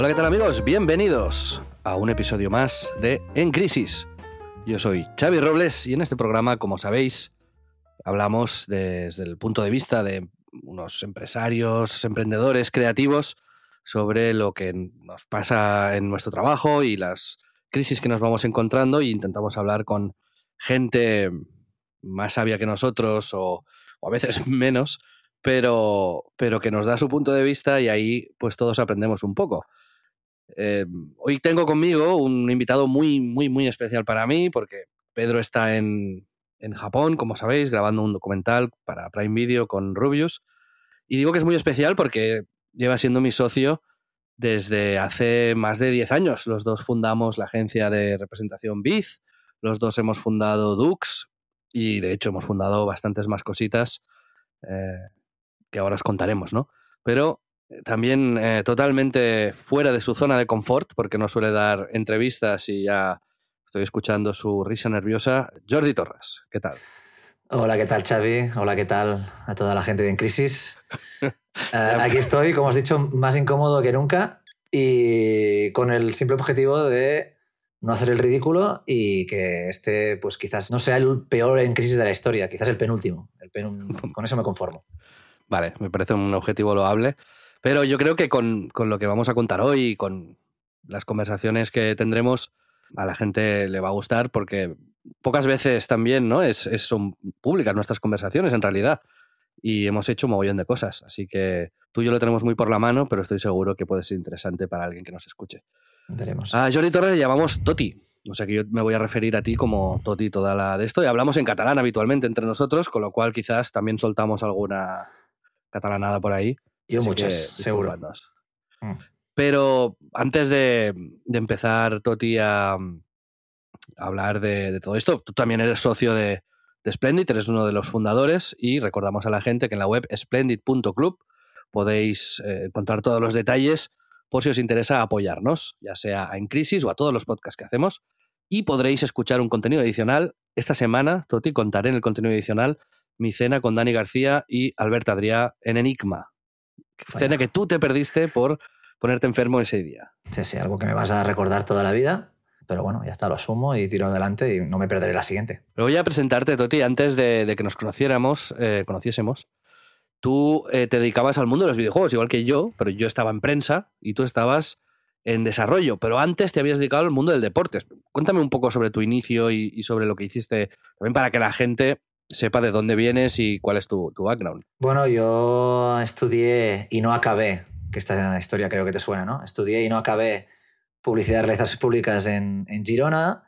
Hola, ¿qué tal amigos? Bienvenidos a un episodio más de En Crisis. Yo soy Xavi Robles y en este programa, como sabéis, hablamos desde el punto de vista de unos empresarios, emprendedores, creativos, sobre lo que nos pasa en nuestro trabajo y las crisis que nos vamos encontrando y intentamos hablar con gente más sabia que nosotros o, o a veces menos, pero, pero que nos da su punto de vista y ahí pues todos aprendemos un poco. Eh, hoy tengo conmigo un invitado muy, muy, muy especial para mí, porque Pedro está en, en, Japón, como sabéis, grabando un documental para Prime Video con Rubius. Y digo que es muy especial porque lleva siendo mi socio desde hace más de 10 años. Los dos fundamos la agencia de representación Biz, los dos hemos fundado Dux y de hecho hemos fundado bastantes más cositas eh, que ahora os contaremos, ¿no? Pero también eh, totalmente fuera de su zona de confort, porque no suele dar entrevistas y ya estoy escuchando su risa nerviosa. Jordi Torres, ¿qué tal? Hola, ¿qué tal Xavi? Hola, ¿qué tal a toda la gente de En Crisis? uh, aquí estoy, como has dicho, más incómodo que nunca y con el simple objetivo de no hacer el ridículo y que este, pues quizás no sea el peor En Crisis de la historia, quizás el penúltimo. El penúltimo. con eso me conformo. Vale, me parece un objetivo loable. Pero yo creo que con, con, lo que vamos a contar hoy y con las conversaciones que tendremos, a la gente le va a gustar porque pocas veces también ¿no? es, es, son públicas nuestras conversaciones en realidad. Y hemos hecho un mogollón de cosas. Así que tú y yo lo tenemos muy por la mano, pero estoy seguro que puede ser interesante para alguien que nos escuche. Veremos. A Jordi Torres le llamamos Toti. O sea que yo me voy a referir a ti como Toti toda la de esto. Y hablamos en catalán habitualmente entre nosotros, con lo cual quizás también soltamos alguna catalanada por ahí. Yo Así muchas, seguro. Mm. Pero antes de, de, empezar, Toti, a, a hablar de, de, todo esto, tú también eres socio de, de, Splendid, eres uno de los fundadores y recordamos a la gente que en la web splendid.club podéis eh, encontrar todos los detalles por si os interesa apoyarnos, ya sea en Crisis o a todos los podcasts que hacemos. Y podréis escuchar un contenido adicional. Esta semana, Toti, contaré en el contenido adicional mi cena con Dani García y Alberto Adrià en Enigma, cena que tú te perdiste por ponerte enfermo ese día. Sí, sí, algo que me vas a recordar toda la vida. Pero bueno, ya está, lo asumo y tiro adelante y no me perderé la siguiente. Pero voy a presentarte, Toti, antes de, de que nos conociéramos, eh, conociésemos. Tú eh, te dedicabas al mundo de los videojuegos, igual que yo, pero yo estaba en prensa y tú estabas en desarrollo, pero antes te habías dedicado al mundo del deporte. Cuéntame un poco sobre tu inicio y, y sobre lo que hiciste, también para que la gente sepa de dónde vienes y cuál es tu, tu, background. Bueno, yo estudié y no acabé, que esta historia creo que te suena, ¿no? Estudié y no acabé publicidad y relaciones públicas en, en, Girona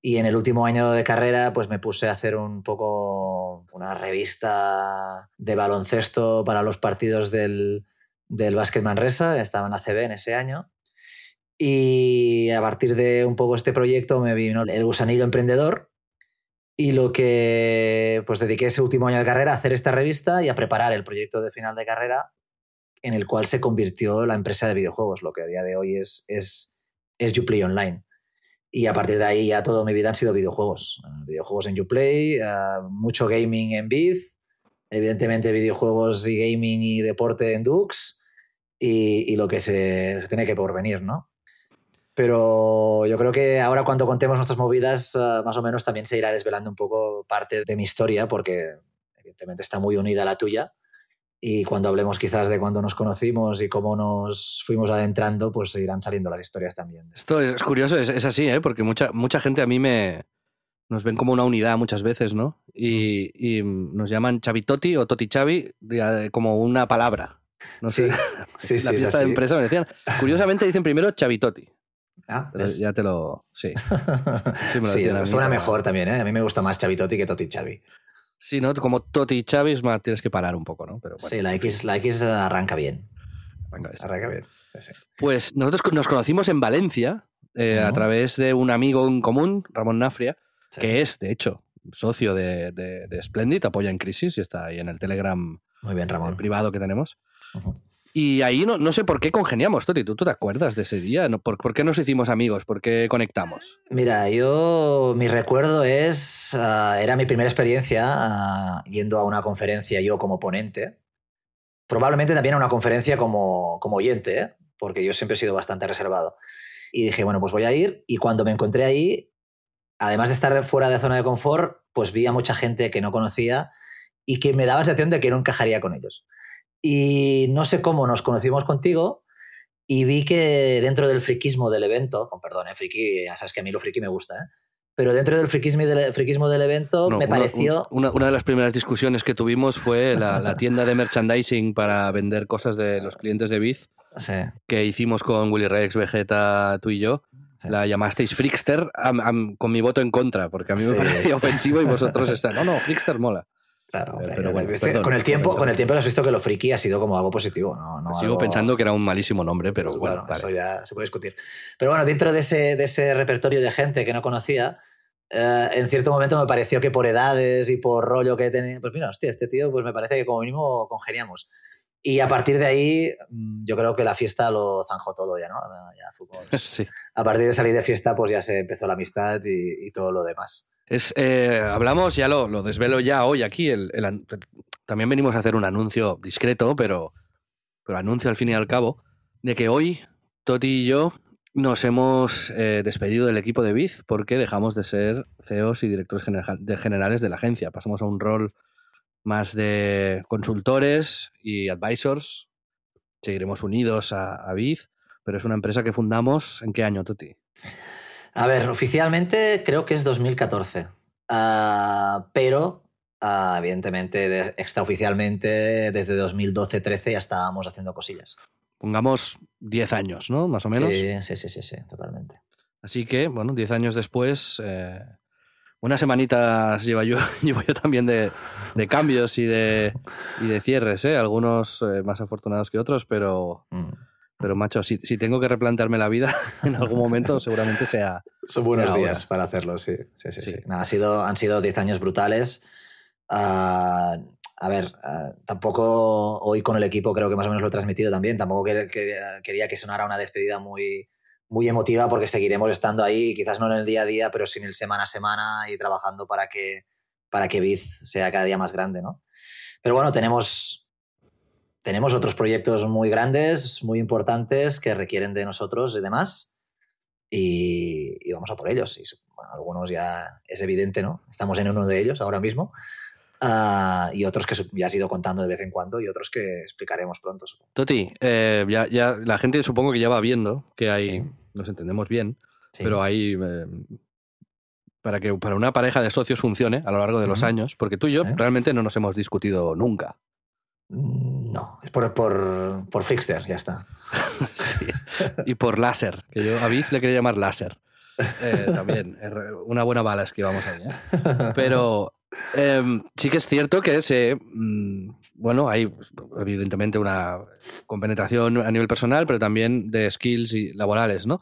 y en el último año de carrera pues me puse a hacer un poco una revista de baloncesto para los partidos del, del Básquet Manresa, estaba en ACB en ese año. Y a partir de un poco este proyecto me vino el gusanillo emprendedor, y lo que pues dediqué ese último año de carrera a hacer esta revista y a preparar el proyecto de final de carrera en el cual se convirtió la empresa de videojuegos, lo que a día de hoy es, es, es Uplay Online. Y a partir de ahí ya toda mi vida han sido videojuegos. Uh, videojuegos en Uplay, uh, mucho gaming en Biz, evidentemente videojuegos y gaming y deporte en Dux y, y lo que se tiene que porvenir, ¿no? Pero yo creo que ahora cuando contemos nuestras movidas, uh, más o menos también se irá desvelando un poco parte de mi historia, porque evidentemente está muy unida a la tuya. Y cuando hablemos quizás de cuando nos conocimos y cómo nos fuimos adentrando, pues irán saliendo las historias también. Esto es curioso, es, es así, ¿eh? porque mucha, mucha gente a mí me, nos ven como una unidad muchas veces, ¿no? Y, y nos llaman Chavitoti o Toti Chavi como una palabra. No sí, sé. sí, la sí, fiesta de empresa me decían. Curiosamente dicen primero Chavitoti. Ah, ¿ves? ya te lo. Sí. Sí, me lo Sí, decían a mí, suena mejor también, ¿eh? A mí me gusta más Xavi Totti que Totti Xavi. Sí, ¿no? Como Toti y Chavisma tienes que parar un poco, ¿no? Pero bueno, sí, la X, la X arranca bien. Arranca bien. Sí. Pues nosotros nos conocimos en Valencia eh, a través de un amigo en común, Ramón Nafria, que es, de hecho, socio de, de, de Splendid, apoya en Crisis y está ahí en el Telegram Muy bien, eh, Ramón. privado que tenemos. Y ahí no, no sé por qué congeniamos, Toti. ¿Tú, tú te acuerdas de ese día? ¿Por, por qué nos hicimos amigos? ¿Por qué conectamos? Mira, yo, mi recuerdo es, ah, era mi primera experiencia ah, yendo a una conferencia yo como ponente. Probablemente también a una conferencia como, como oyente, ¿eh? porque yo siempre he sido bastante reservado. Y dije, bueno, pues voy a ir. Y cuando me encontré ahí, además de estar fuera de zona de confort, pues vi a mucha gente que no conocía y que me daba la sensación de que no encajaría con ellos. Y no sé cómo nos conocimos contigo y vi que dentro del friquismo del evento, con perdón, eh, friki, ya sabes que a mí lo friki me gusta, ¿eh? pero dentro del friquismo del, friquismo del evento No, me una- pareció... Una, una de las primeras discusiones que tuvimos fue la, la tienda de merchandising para vender cosas de los clientes de Biz Sí, que hicimos con Willy Rex, Vegeta, tú y yo. Sí. La llamasteis Frickster am- am- con mi voto en contra, porque a mí me Sí. parecía ofensivo y vosotros estáis. No, no, Frickster mola. Claro. Hombre, pero bueno, perdón, con, el tiempo, con el tiempo has visto que lo friki ha sido como algo positivo. No, no Sigo algo- pensando que era un malísimo nombre, pero Pues bueno, claro, vale. eso ya se puede discutir. Pero bueno, dentro de ese, de ese repertorio de gente que no conocía, eh, en cierto momento me pareció que por edades y por rollo que tenía, pues mira, hostia, este tío, pues me parece que como mínimo congeniamos. Y a partir de ahí, mm, yo creo que la fiesta lo zanjó todo ya, ¿no? Ya Sí. a partir de salir de fiesta, pues ya se empezó la amistad y, y todo lo demás. Es, eh, hablamos, ya lo, lo desvelo ya hoy aquí. el- el también venimos a hacer un anuncio discreto, pero, pero anuncio al fin y al cabo, de que hoy Toti y yo nos hemos eh, despedido del equipo de Biz porque dejamos de ser CEOs y directores general- de generales de la agencia. Pasamos a un rol más de consultores y advisors. Seguiremos unidos a Biz, pero es una empresa que fundamos. ¿En qué año, Toti? A ver, oficialmente creo que es 2014. Ah, pero, ah, evidentemente, de- extraoficialmente, desde 2012-13 ya estábamos haciendo cosillas. Pongamos 10 años, ¿no? Más o menos. Sí, sí, sí, sí, sí, totalmente. Así que, bueno, 10 años después, eh, unas semanitas llevo yo, llevo yo también de, de cambios y de, y de cierres, ¿eh? Algunos eh, más afortunados que otros, pero, Mm. Pero macho, si, si tengo que replantearme la vida en algún momento, seguramente sea... Son buenos Ahora. días para hacerlo, sí. sí, sí, Sí. Nada, ha sido, han sido 10 años brutales. Ah, a ver, ah, tampoco hoy con el equipo creo que más o menos lo he transmitido también. Tampoco quer- quería, quería que sonara una despedida muy, muy emotiva porque seguiremos estando ahí, quizás no en el día a día, pero sí en el semana a semana y trabajando para que, para que Biz sea cada día más grande, ¿no? Pero bueno, tenemos, tenemos otros proyectos muy grandes, muy importantes que requieren de nosotros y demás. Y, y vamos a por ellos. Y, bueno, algunos ya es evidente, ¿no? Estamos en uno de ellos ahora mismo. Ah, y otros que ya has ido contando de vez en cuando y otros que explicaremos pronto. supongo. Toti, eh, ya, ya la gente supongo que ya va viendo que hay, Sí. nos entendemos bien, Sí. pero hay... eh, para que para una pareja de socios funcione a lo largo de los años, porque tú y yo Sí. realmente no nos hemos discutido nunca. Mm, No, es por, por, por Fixter, ya está. Sí. Y por láser, que yo a Biz le quería llamar láser. Eh, también, una buena bala es que vamos ahí. ¿eh? Pero em, sí que es cierto que se, mm, bueno, hay evidentemente una compenetración a nivel personal, pero también de skills y laborales, ¿no?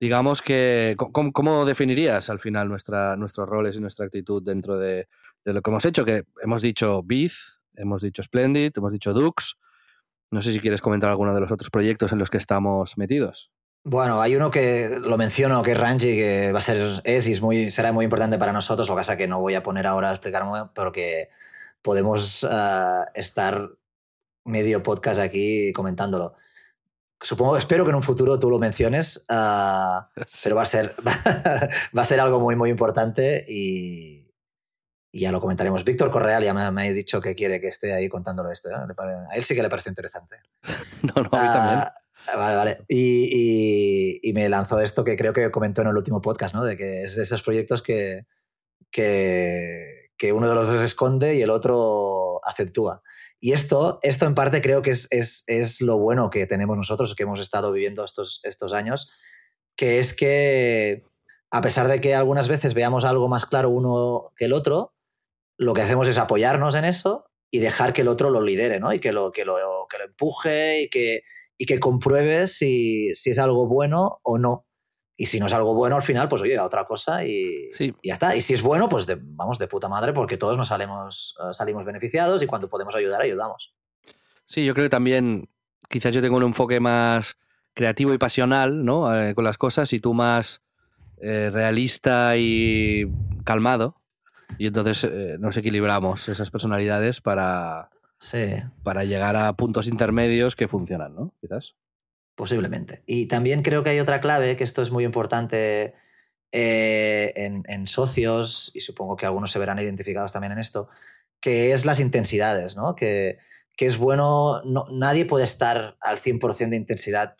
Digamos que, ¿cómo, cómo definirías al final nuestra, nuestros roles y nuestra actitud dentro de, de lo que hemos hecho? Que hemos dicho Biz, hemos dicho Splendid, hemos dicho Dux. No sé si quieres comentar alguno de los otros proyectos en los que estamos metidos. Bueno, hay uno que lo menciono, que es Ranji, que va a ser, es y es muy, será muy importante para nosotros, lo que pasa que no voy a poner ahora a explicarme, pero que podemos ah, estar medio podcast aquí comentándolo. Supongo, espero que en un futuro tú lo menciones, ah, pero va a ser, va a ser algo muy, muy importante y, y ya lo comentaremos. Víctor Correal ya me, me ha dicho que quiere que esté ahí contándolo esto. ¿eh? A él sí que le parece interesante. No, no, a mí también. Ah, Vale, vale. Y, y- y me lanzó esto que creo que comentó en el último podcast, ¿no? De que es de esos proyectos que, que, que uno de los dos esconde y el otro acentúa. Y esto, esto en parte creo que es, es, es lo bueno que tenemos nosotros, que hemos estado viviendo estos, estos años, que es que a pesar de que algunas veces veamos algo más claro uno que el otro, lo que hacemos es apoyarnos en eso y dejar que el otro lo lidere, ¿no? Y que lo, que lo, que lo empuje y que, y que compruebes si, si es algo bueno o no. Y si no es algo bueno al final, pues oye, a otra cosa y, ya está. Y si es bueno, pues vamos de puta madre porque todos nos salimos, eh, salimos beneficiados y cuando podemos ayudar, ayudamos. Sí, yo creo que también quizás yo tengo un enfoque más creativo y pasional ¿no? Eh, con las cosas y tú más eh, realista y calmado. Y entonces nos equilibramos esas personalidades para, para llegar a puntos intermedios que funcionan, ¿no? Quizás. Posiblemente. Y también creo que hay otra clave, que esto es muy importante eh, en, socios, y supongo que algunos se verán identificados también en esto, que es las intensidades, ¿no? Que, es bueno, nadie puede estar al 100% de intensidad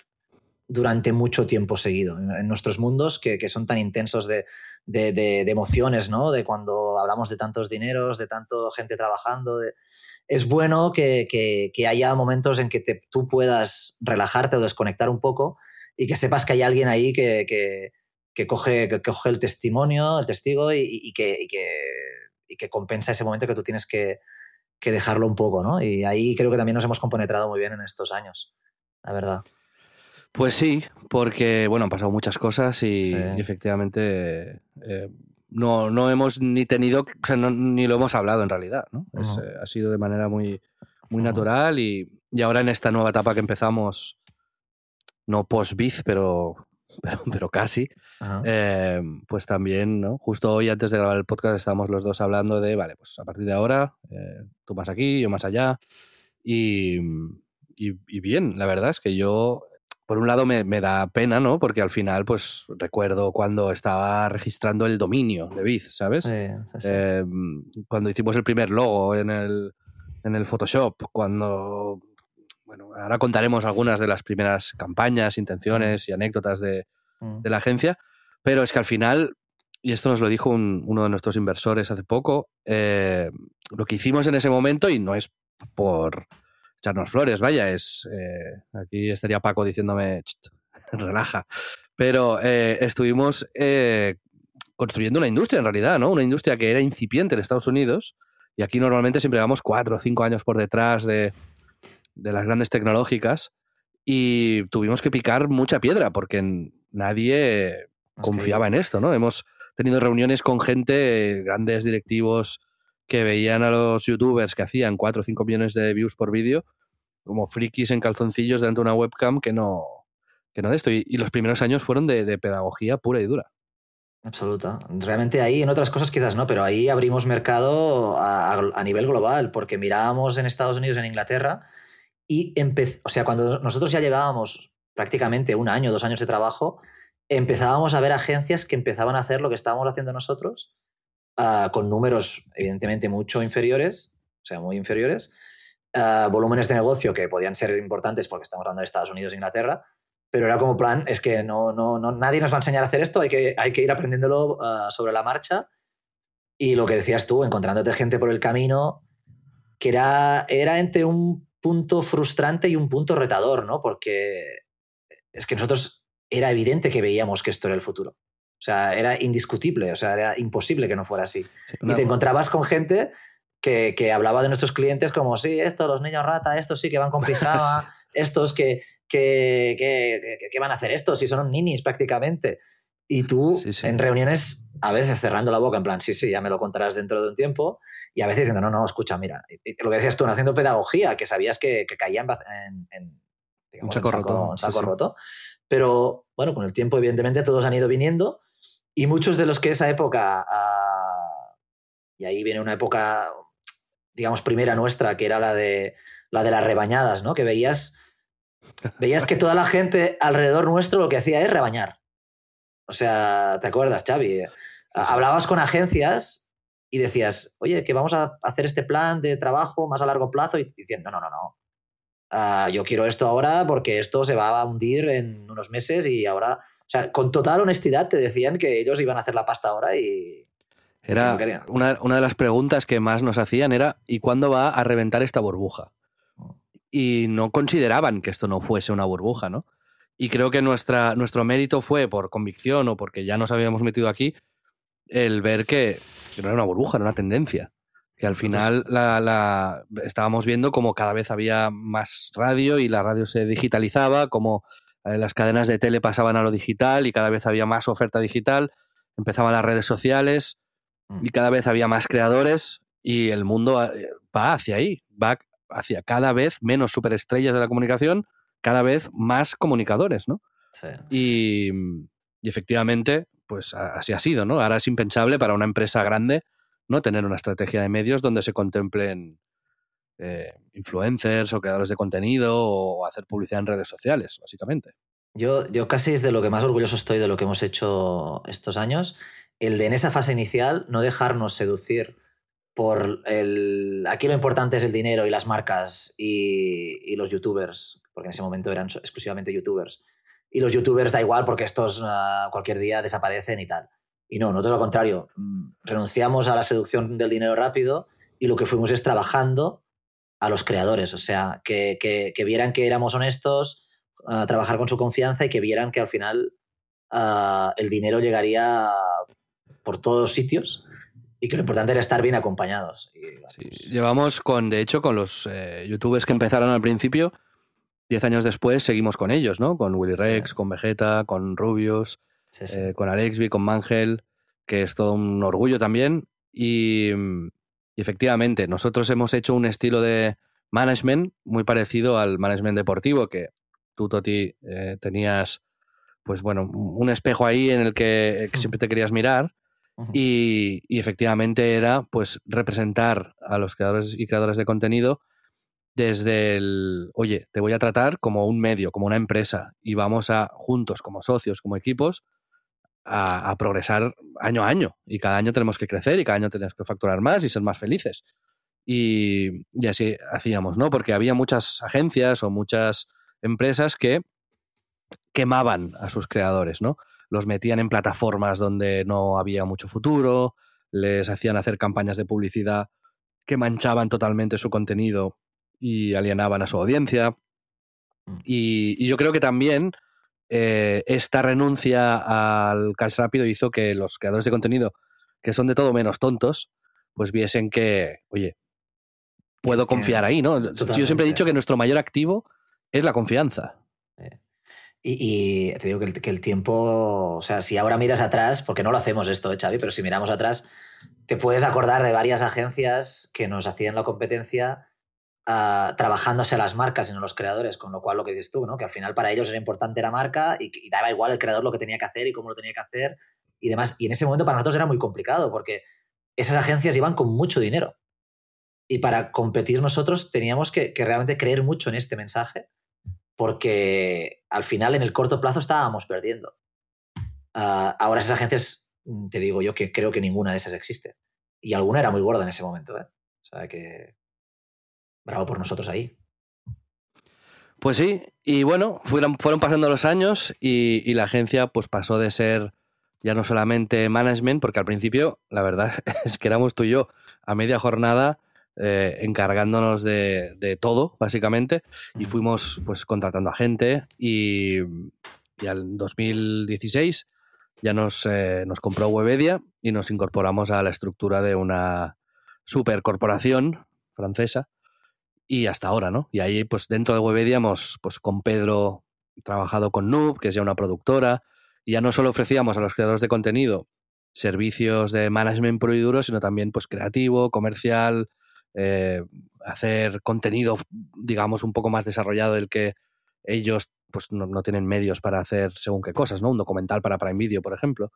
durante mucho tiempo seguido. En, nuestros mundos que, son tan intensos de, de, emociones, ¿no? De cuando hablamos de tantos dineros, de tanto gente trabajando, es bueno que, haya momentos en que tú puedas relajarte o desconectar un poco y que sepas que hay alguien ahí que, coge, el testimonio, el testigo y, que, que, compensa ese momento que tú tienes que, dejarlo un poco, ¿no? Y ahí creo que también nos hemos compenetrado muy bien en estos años, la verdad. Pues sí, porque bueno, han pasado muchas cosas y, efectivamente eh, no, no hemos ni tenido, o sea, ni lo hemos hablado en realidad, ¿no? Eh, ha sido de manera muy, muy natural y, ahora en esta nueva etapa que empezamos, no post-biz, pero, pero, casi, eh, pues también, ¿no? Justo hoy antes de grabar el podcast estábamos los dos hablando de, vale, pues a partir de ahora, eh, tú más aquí, yo más allá, y, y bien, la verdad es que yo por un lado me, da pena, ¿no? Porque al final, pues recuerdo cuando estaba registrando el dominio de Biz, ¿sabes? Eh, cuando hicimos el primer logo en el, en el Photoshop, cuando. Bueno, ahora contaremos algunas de las primeras campañas, intenciones y anécdotas de, mm. la agencia, pero es que al final, y esto nos lo dijo uno de nuestros inversores hace poco, eh, lo que hicimos en ese momento, y no es por echarnos flores, vaya, es eh, aquí estaría Paco diciéndome, relaja, pero eh, estuvimos eh, construyendo una industria en realidad, ¿no? Una industria que era incipiente en Estados Unidos y aquí normalmente siempre vamos cuatro o cinco años por detrás de, de las grandes tecnológicas y tuvimos que picar mucha piedra porque nadie confiaba en esto, ¿no? Hemos tenido reuniones con gente, grandes directivos que veían a los youtubers que hacían 4 o 5 millones de views por vídeo como frikis en calzoncillos delante de una webcam que no, que no de esto. Y, los primeros años fueron de, pedagogía pura y dura. Absoluta. Realmente ahí, en otras cosas quizás no, pero ahí abrimos mercado a, nivel global, porque mirábamos en Estados Unidos, en Inglaterra, y empezó, o sea, cuando nosotros ya llevábamos prácticamente un año, dos años de trabajo, empezábamos a ver agencias que empezaban a hacer lo que estábamos haciendo nosotros, ah, con números evidentemente mucho inferiores, o sea, muy inferiores, eh, volúmenes de negocio que podían ser importantes porque estamos hablando de Estados Unidos e Inglaterra, pero era como plan, es que no, no, no, nadie nos va a enseñar a hacer esto, hay que, hay que ir aprendiéndolo eh, sobre la marcha. Y lo que decías tú, encontrándote gente por el camino, que era, era entre un punto frustrante y un punto retador, ¿no? Porque es que nosotros era evidente que veíamos que esto era el futuro. O sea, era indiscutible, o sea, era imposible que no fuera así. y te encontrabas con gente que, hablaba de nuestros clientes como, sí, estos, los niños rata, estos sí que van con pijama, estos que, que, que, van a hacer estos, si son ninis prácticamente. Y tú en reuniones, a veces cerrando la boca, en plan, sí, sí, ya me lo contarás dentro de un tiempo, y a veces diciendo, no, no, escucha, mira, lo que decías tú, haciendo pedagogía, que sabías que, que caía en, en, un saco, roto, un saco roto. Pero bueno, con el tiempo, evidentemente, todos han ido viniendo, y muchos de los que esa época, ah, y ahí viene una época digamos, primera nuestra, que era la de, la de las rebañadas, ¿no? Que veías, veías que toda la gente alrededor nuestro lo que hacía es rebañar. O sea, ¿te acuerdas, Xavi? Hablabas con agencias y decías, oye, que vamos a hacer este plan de trabajo más a largo plazo y decían, no, no, no, no. Ah, yo quiero esto ahora porque esto se va a hundir en unos meses y ahora, o sea, con total honestidad te decían que ellos iban a hacer la pasta ahora y, era una, una, de las preguntas que más nos hacían era ¿y cuándo va a reventar esta burbuja? Y no consideraban que esto no fuese una burbuja, ¿no? Y creo que nuestra, nuestro mérito fue por convicción o porque ya nos habíamos metido aquí, el ver que, que no era una burbuja, era una tendencia. Que al final la, la, estábamos viendo como cada vez había más radio y la radio se digitalizaba, como eh, las cadenas de tele pasaban a lo digital y cada vez había más oferta digital, empezaban las redes sociales y cada vez había más creadores y el mundo eh, va hacia ahí, va hacia cada vez menos superestrellas de la comunicación, cada vez más comunicadores, ¿no? Sí. Y, y, efectivamente, pues así ha sido, ¿no? Ahora es impensable para una empresa grande no tener una estrategia de medios donde se contemplen eh, influencers o creadores de contenido o hacer publicidad en redes sociales, básicamente. Yo, yo casi es de lo que más orgulloso estoy de lo que hemos hecho estos años, el de en esa fase inicial no dejarnos seducir por el... Aquí lo importante es el dinero y las marcas y, y los youtubers, porque en ese momento eran exclusivamente youtubers. Y los youtubers da igual porque estos uh, cualquier día desaparecen y tal. Y no, nosotros al contrario, mm, renunciamos a la seducción del dinero rápido y lo que fuimos es trabajando a los creadores, o sea, que, que, que vieran que éramos honestos, uh, trabajar con su confianza y que vieran que al final uh, el dinero llegaría por todos sitios y que lo importante era estar bien acompañados. Y, bueno, sí, pues... Llevamos con, de hecho, con los eh, youtubers que empezaron al principio, diez años después seguimos con ellos, ¿no? Con Willy Rex, sí. con Vegeta, con Rubius, sí. Eh, con Alexby, con Mangel, que es todo un orgullo también. Y, y, efectivamente, nosotros hemos hecho un estilo de management muy parecido al management deportivo, que tú, Toti, eh, tenías, pues bueno, un espejo ahí en el que, que siempre te querías mirar. Y, efectivamente era pues representar a los creadores y creadoras de contenido desde el, oye, te voy a tratar como un medio, como una empresa, y vamos a, juntos, como socios, como equipos, a, a, progresar año a año. Y cada año tenemos que crecer y cada año tenemos que facturar más y ser más felices. Y, y así hacíamos, ¿no? Porque había muchas agencias o muchas empresas que quemaban a sus creadores, ¿no? Los metían en plataformas donde no había mucho futuro, les hacían hacer campañas de publicidad que manchaban totalmente su contenido y alienaban a su audiencia. Y, y yo creo que también eh, esta renuncia al cash rápido hizo que los creadores de contenido, que son de todo menos tontos, pues viesen que, oye, puedo confiar ahí, ¿no? Totalmente. Yo siempre he dicho que nuestro mayor activo es la confianza. Y, y, te digo que el, tiempo, o sea, si ahora miras atrás, porque no lo hacemos esto, ¿eh, pero si miramos atrás, te puedes acordar de varias agencias que nos hacían la competencia uh, trabajándose a las marcas y no los creadores, con lo cual lo que dices tú, ¿no? que al final para ellos era importante la marca y, y daba igual el creador lo que tenía que hacer y cómo lo tenía que hacer y demás. Y en ese momento para nosotros era muy complicado porque esas agencias iban con mucho dinero. Y para competir nosotros teníamos que realmente creer mucho en este mensaje porque al final en el corto plazo estábamos perdiendo. Uh, ahora esas agencias, mm, te digo yo que creo que ninguna de esas existe. Y alguna era muy gorda en ese momento. ¿eh? O sea que bravo por nosotros ahí. Pues sí, y bueno, fueron, fueron pasando los años y, y, la agencia pues pasó de ser ya no solamente management, porque al principio la verdad es que éramos tú y yo a media jornada eh, encargándonos de, de, todo, básicamente, y fuimos pues contratando a gente y, y al 2016 ya nos, eh, nos compró Webedia y nos incorporamos a la estructura de una supercorporación francesa y hasta ahora, ¿no? Y ahí, pues dentro de Webedia hemos, pues con Pedro, trabajado con Noob, que es ya una productora, y ya no solo ofrecíamos a los creadores de contenido servicios de management puro y duro, sino también pues creativo, comercial, eh, hacer contenido, digamos, un poco más desarrollado del que ellos pues no, no, tienen medios para hacer según qué cosas, ¿no? Un documental para Prime Video, por ejemplo.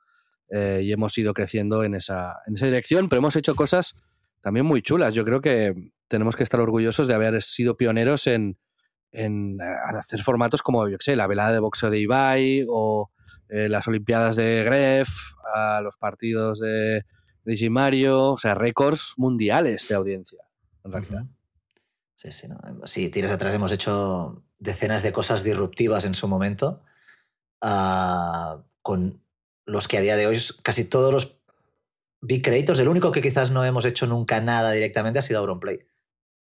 Eh, y hemos ido creciendo en esa, en esa dirección, pero hemos hecho cosas también muy chulas. Yo creo que tenemos que estar orgullosos de haber sido pioneros en, en hacer formatos como, yo sé, la velada de boxeo de Ibai o eh, las Olimpiadas de Gref, a los partidos de, de Mario, o sea, récords mundiales de audiencia en realidad. Sí, sí, no. sí, tiras atrás hemos hecho decenas de cosas disruptivas en su momento, uh, con los que a día de hoy casi todos los big creators, el único que quizás no hemos hecho nunca nada directamente ha sido Auronplay.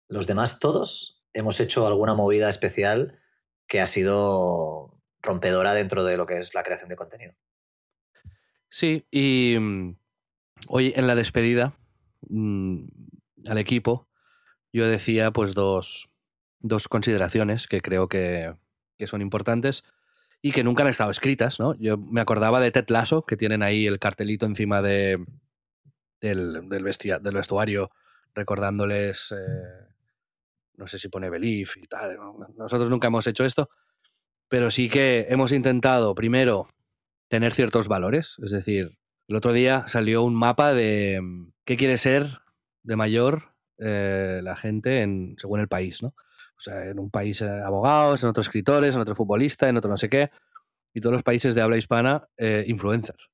Los demás todos hemos hecho alguna movida especial que ha sido rompedora dentro de lo que es la creación de contenido. Sí, y mm, hoy en la despedida mm, al equipo yo decía pues dos, dos consideraciones que creo que, que, son importantes y que nunca han estado escritas, ¿no? Yo me acordaba de Ted Lasso, que tienen ahí el cartelito encima de, del, del, del vestuario recordándoles, eh, no sé si pone Belief y tal. Nosotros nunca hemos hecho esto, pero sí que hemos intentado primero tener ciertos valores, es decir, el otro día salió un mapa de mm, qué quiere ser de mayor eh, la gente en, según el país, ¿no? O sea, en un país eh, abogados, en otro escritores, en otro futbolista, en otro no sé qué, y todos los países de habla hispana eh, influencers.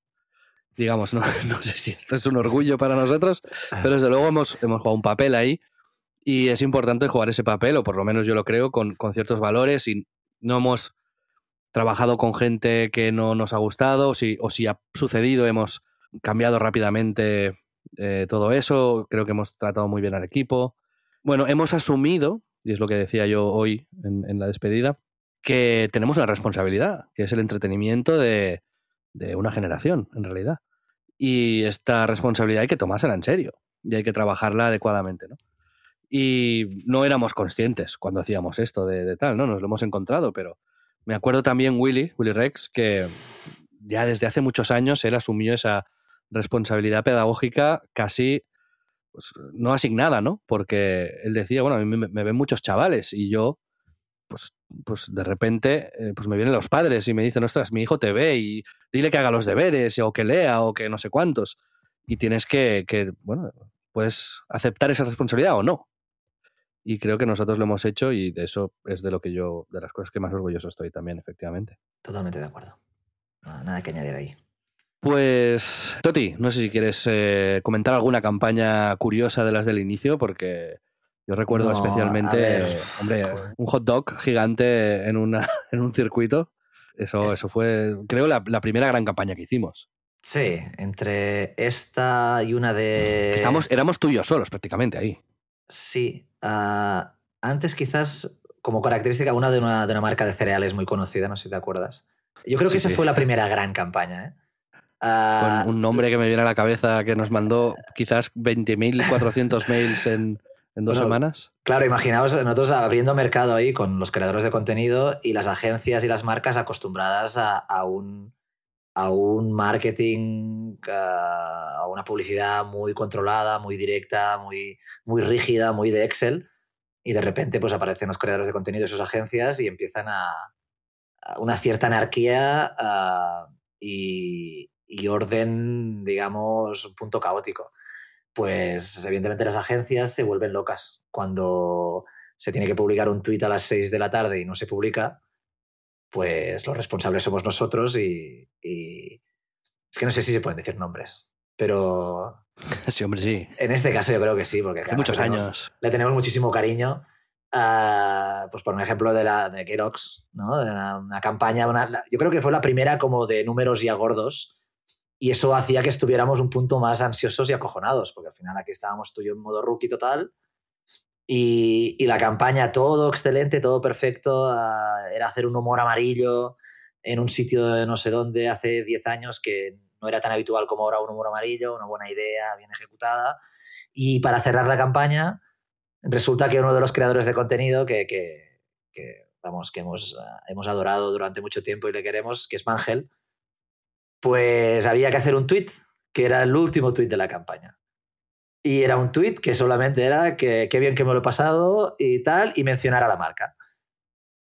Digamos, no, no, sé si esto es un orgullo para nosotros, pero desde luego hemos, hemos jugado un papel ahí y es importante jugar ese papel, o por lo menos yo lo creo, con, con ciertos valores y no hemos trabajado con gente que no nos ha gustado, o si, o si ha sucedido, hemos cambiado rápidamente eh, todo eso. Creo que hemos tratado muy bien al equipo. Bueno, hemos asumido, y es lo que decía yo hoy en, la despedida, que tenemos una responsabilidad, que es el entretenimiento de, de, una generación, en realidad. Y esta responsabilidad hay que tomársela en serio y hay que trabajarla adecuadamente, ¿no? Y no éramos conscientes cuando hacíamos esto de, de tal, ¿no? Nos lo hemos encontrado, pero me acuerdo también Willy, Willy Rex, que ya desde hace muchos años él asumió esa responsabilidad pedagógica casi pues, no asignada, ¿no? Porque él decía, bueno, a mí me, ven muchos chavales y yo, pues, pues de repente, eh, pues me vienen los padres y me dicen, ostras, mi hijo te ve y dile que haga los deberes o que lea o que no sé cuántos. Y tienes que, que bueno, puedes aceptar esa responsabilidad o no. Y creo que nosotros lo hemos hecho y de eso es de lo que yo, de las cosas que más orgulloso estoy también, efectivamente. Totalmente de acuerdo. Nada que añadir ahí. Pues, Toti, no sé si quieres eh, comentar alguna campaña curiosa de las del inicio, porque yo recuerdo No, especialmente, ver. hombre, un hot dog gigante en, una, en un circuito. Eso, Es- eso fue, creo, la, la primera gran campaña que hicimos. Sí, entre esta y una de. Estamos, éramos tú y yo solos prácticamente ahí. Sí. ah, antes, quizás, como característica, una de, una de una marca de cereales muy conocida, no sé si te acuerdas. Yo creo que Sí, esa sí. fue la primera gran campaña. ¿eh? Ah, Con un nombre que me viene a la cabeza que nos mandó quizás 20.400 mails en, en dos Bueno, semanas. Claro, imaginaos nosotros abriendo mercado ahí con los creadores de contenido y las agencias y las marcas acostumbradas a, a un, a un marketing, a a una publicidad muy controlada, muy directa, muy, muy rígida, muy de Excel. Y de repente pues aparecen los creadores de contenido y sus agencias y empiezan a, a una cierta anarquía ah, y, y orden, digamos, un punto caótico pues evidentemente las agencias se vuelven locas. Cuando se tiene que publicar un tuit a las 6 de la tarde y no se publica, pues los responsables somos nosotros y, y es que no sé si se pueden decir nombres, pero Sí, hombre, sí. en este caso yo creo que sí, porque Hace muchos le tenemos- años. le tenemos muchísimo cariño. ah, pues por un ejemplo de la de Kerox, ¿no? De una, una campaña, una- la- yo creo que fue la primera como de números ya gordos y eso hacía que estuviéramos un punto más ansiosos y acojonados, porque al final aquí estábamos tú y yo en modo rookie total y, la campaña todo excelente, todo perfecto, era hacer un humor amarillo en un sitio de no sé dónde hace 10 años que no era tan habitual como ahora un humor amarillo, una buena idea, bien ejecutada. Y para cerrar la campaña, resulta que uno de los creadores de contenido que, que, vamos, que hemos, ah, hemos adorado durante mucho tiempo y le queremos, que es Mangel, pues había que hacer un tweet que era el último tweet de la campaña. Y era un tweet que solamente era que qué bien que me lo he pasado y tal, y mencionar a la marca.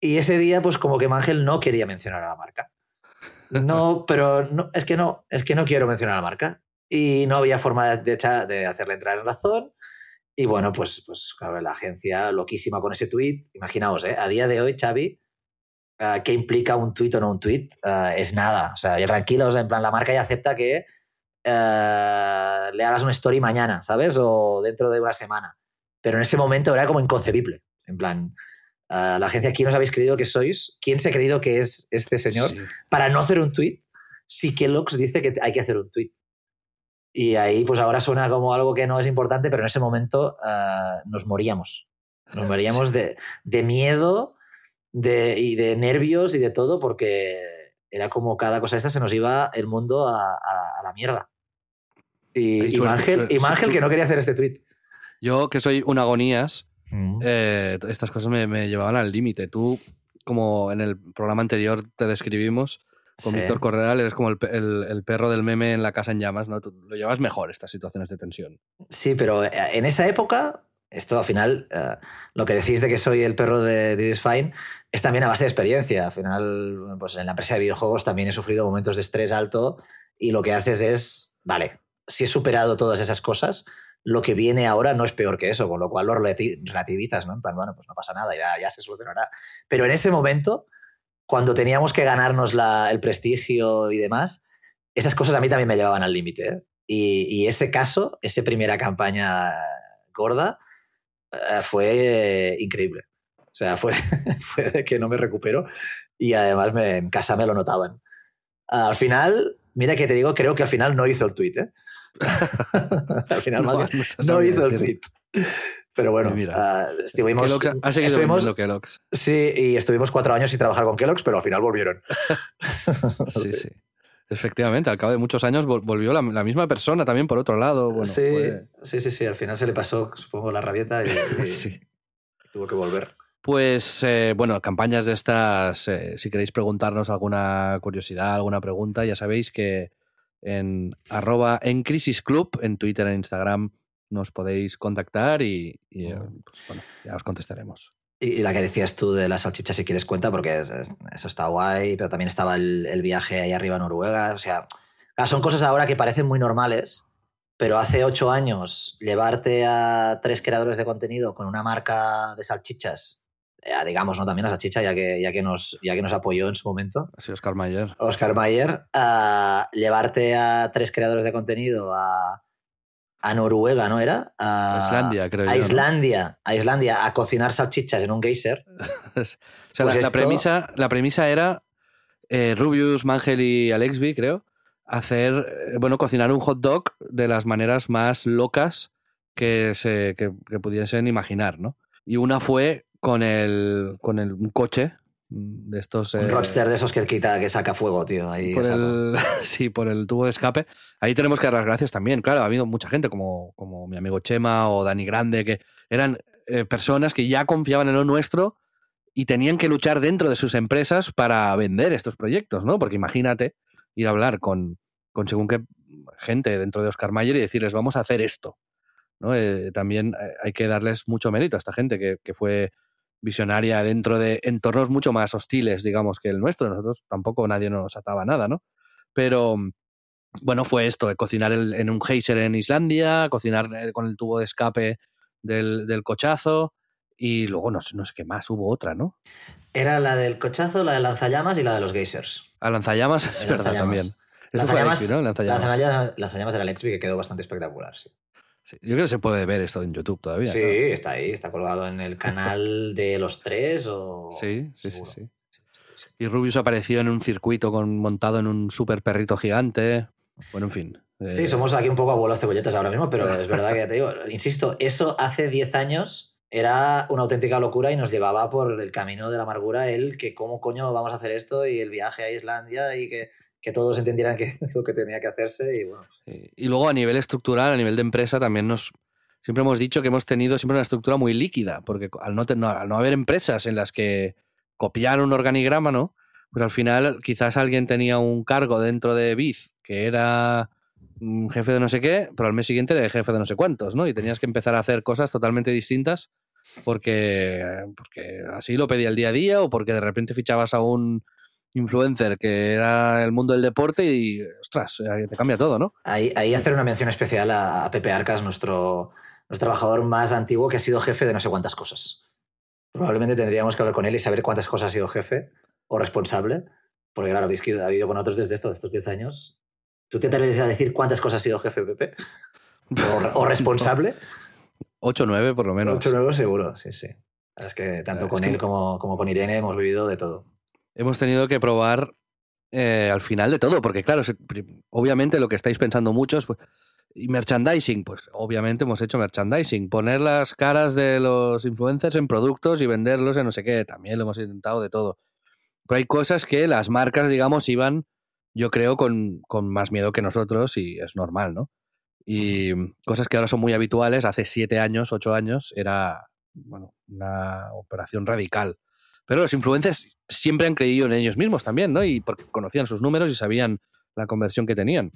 Y ese día, pues como que Mangel no quería mencionar a la marca. No, pero no, es que no, es que no quiero mencionar a la marca. Y no había forma de, de, de hacerle entrar en razón. Y bueno, pues, pues claro, la agencia loquísima con ese tweet. Imaginaos, ¿eh? a día de hoy, Xavi, uh, ¿qué implica un tweet o no un tweet? Uh, es nada. O sea, ya tranquilo, o sea, en plan, la marca ya acepta que uh, le hagas una story mañana, ¿sabes? O dentro de una semana. Pero en ese momento era como inconcebible. En plan, la agencia, ¿quién os habéis creído que sois? ¿Quién se ha creído que es este señor? Sí. Para no hacer un tweet, si Kellogg's dice que hay que hacer un tweet. Y ahí, pues ahora suena como algo que no es importante, pero en ese momento uh, nos moríamos. Nos moríamos de, de miedo de, y de nervios y de todo, porque era como cada cosa esta se nos iba el mundo a, a- a la mierda. Y, Y y suerte- Mangel, suerte- y Mangel, que no quería hacer este tweet. Yo, que soy un agonías, Mm. eh, estas cosas me, me llevaban al límite. Tú, como en el programa anterior te describimos, con Sí. Víctor Correal, eres como el, el- el perro del meme en la casa en llamas, ¿no? Tú lo llevas mejor estas situaciones de tensión. Sí, pero eh, en esa época, esto al final, eh, lo que decís de que soy el perro de This is Fine, es también a base de experiencia. Al final, pues en la empresa de videojuegos también he sufrido momentos de estrés alto y lo que haces es, vale, si he superado todas esas cosas, lo que viene ahora no es peor que eso, con lo cual lo relati- relativizas, ¿no? En plan, bueno, pues no pasa nada, ya, ya se solucionará. Pero en ese momento, cuando teníamos que ganarnos la- el prestigio y demás, esas cosas a mí también me llevaban al límite. ¿eh? Y, y ese caso, esa primera campaña gorda, fue eh, increíble. O sea, fue, fue de que no me recupero y además me- en casa me lo notaban. Al final, mira que te digo, creo que al final no hizo el tweet. ¿eh? al final No, más bien, no no hizo el tweet. Pero bueno, Mira, ah, estuvimos, Kellogg's ha- seguido estuvimos- Kellogg's. Sí, y estuvimos cuatro años sin trabajar con Kellogg's, pero al final volvieron. Sí, sí. Efectivamente, al cabo de muchos años vol- volvió la, la misma persona también por otro lado. Bueno, sí, fue- sí, sí, sí. Al final se le pasó, supongo, la rabieta y, y Sí. tuvo que volver. Pues eh, bueno, campañas de estas, eh, si queréis preguntarnos alguna curiosidad, alguna pregunta, ya sabéis que en arroba en Crisis Club, en Twitter e Instagram, nos podéis contactar y, y, eh, pues, bueno, ya os contestaremos. Y, la que decías tú de las salchichas, si quieres cuenta, porque es- es- eso está guay, pero también estaba el, el viaje ahí arriba a Noruega. O sea, son cosas ahora que parecen muy normales, pero hace ocho años llevarte a tres creadores de contenido con una marca de salchichas, eh, digamos, ¿no? También la salchicha, ya que, ya que, nos, ya que nos apoyó en su momento. Así Oscar Mayer. Oscar Mayer, a llevarte a tres creadores de contenido a, a Noruega, ¿no era? A Islandia, creo yo, A ¿no? Islandia, a Islandia, a cocinar salchichas en un geyser. o sea, Pues la, esto- premisa, la premisa era eh, Rubius, Mangel y Alexby, creo, hacer, eh, bueno, cocinar un hot dog de las maneras más locas que, se, que, que pudiesen imaginar, ¿no? Y una fue con el, con el un coche de estos... Un eh, roadster de esos que quita, que saca fuego, tío. Ahí por el, sí, por el tubo de escape. Ahí tenemos que dar las gracias también. Claro, ha habido mucha gente como, como mi amigo Chema o Dani Grande, que eran eh, personas que ya confiaban en lo nuestro y tenían que luchar dentro de sus empresas para vender estos proyectos, ¿no? Porque imagínate ir a hablar con, con según qué gente dentro de Oscar Mayer y decirles, vamos a hacer esto. ¿no? Eh, también hay que darles mucho mérito a esta gente que, que fue visionaria dentro de entornos mucho más hostiles, digamos, que el nuestro. Nosotros tampoco nadie nos ataba nada, ¿no? Pero bueno, fue esto, de cocinar el- en un geyser en Islandia, cocinar eh, con el tubo de escape del, del cochazo y luego no sé, no sé qué más, hubo otra, ¿no? Era la del cochazo, la de lanzallamas y la de los geysers. A lanzallamas, es verdad lanzallamas. también. Eso fue Lanzallamas, Alexby, ¿no? Lanzallamas. lanzallamas, lanzallamas era Alexby, que quedó bastante espectacular, sí. Sí, Yo creo que se puede ver esto en YouTube todavía. Sí, está ahí, está colgado en el canal de los tres o... Sí, sí, sí, sí. Sí. Y Rubius apareció en un circuito con, montado en un super perrito gigante. Bueno, en fin. Sí, eh, somos aquí un poco abuelos cebolletas ahora mismo, pero es verdad que te digo, insisto, eso hace 10 años era una auténtica locura y nos llevaba por el camino de la amargura el que cómo coño vamos a hacer esto y el viaje a Islandia y que, que todos entendieran que es lo que tenía que hacerse y bueno. Y luego a nivel estructural, a nivel de empresa, también nos. Siempre hemos dicho que hemos tenido siempre una estructura muy líquida, porque al no, no- al no haber empresas en las que copiar un organigrama, ¿no? Pues al final quizás alguien tenía un cargo dentro de Biz que era mm, jefe de no sé qué, pero al mes siguiente era el jefe de no sé cuántos, ¿no? Y tenías que empezar a hacer cosas totalmente distintas porque, porque así lo pedía el día a día o porque de repente fichabas a un influencer que era el mundo del deporte y, ostras, te cambia todo, ¿no? Ahí, ahí hacer una mención especial a, a Pepe Arcas, nuestro, nuestro trabajador más antiguo que ha sido jefe de no sé cuántas cosas. Probablemente tendríamos que hablar con él y saber cuántas cosas ha sido jefe o responsable, porque claro, habéis que ha habido con nosotros desde esto, de estos 10 años. ¿Tú te atreves a decir cuántas cosas ha sido jefe, Pepe? ¿O, o responsable? 8 o 9 por lo menos. 8 nuevos seguro, sí, sí. Es que tanto con que- él como, como con Irene hemos vivido de todo. Hemos tenido que probar eh, al final de todo, porque claro, se- obviamente lo que estáis pensando muchos, pues, Y merchandising, pues obviamente hemos hecho merchandising. Poner las caras de los influencers en productos y venderlos en no sé qué, también lo hemos intentado de todo. Pero hay cosas que las marcas, digamos, iban, yo creo, con, con más miedo que nosotros y es normal, ¿no? Y cosas que ahora son muy habituales, hace siete años, ocho años, era bueno, una operación radical. Pero los influencers siempre han creído en ellos mismos también, ¿no? Y porque conocían sus números y sabían la conversión que tenían.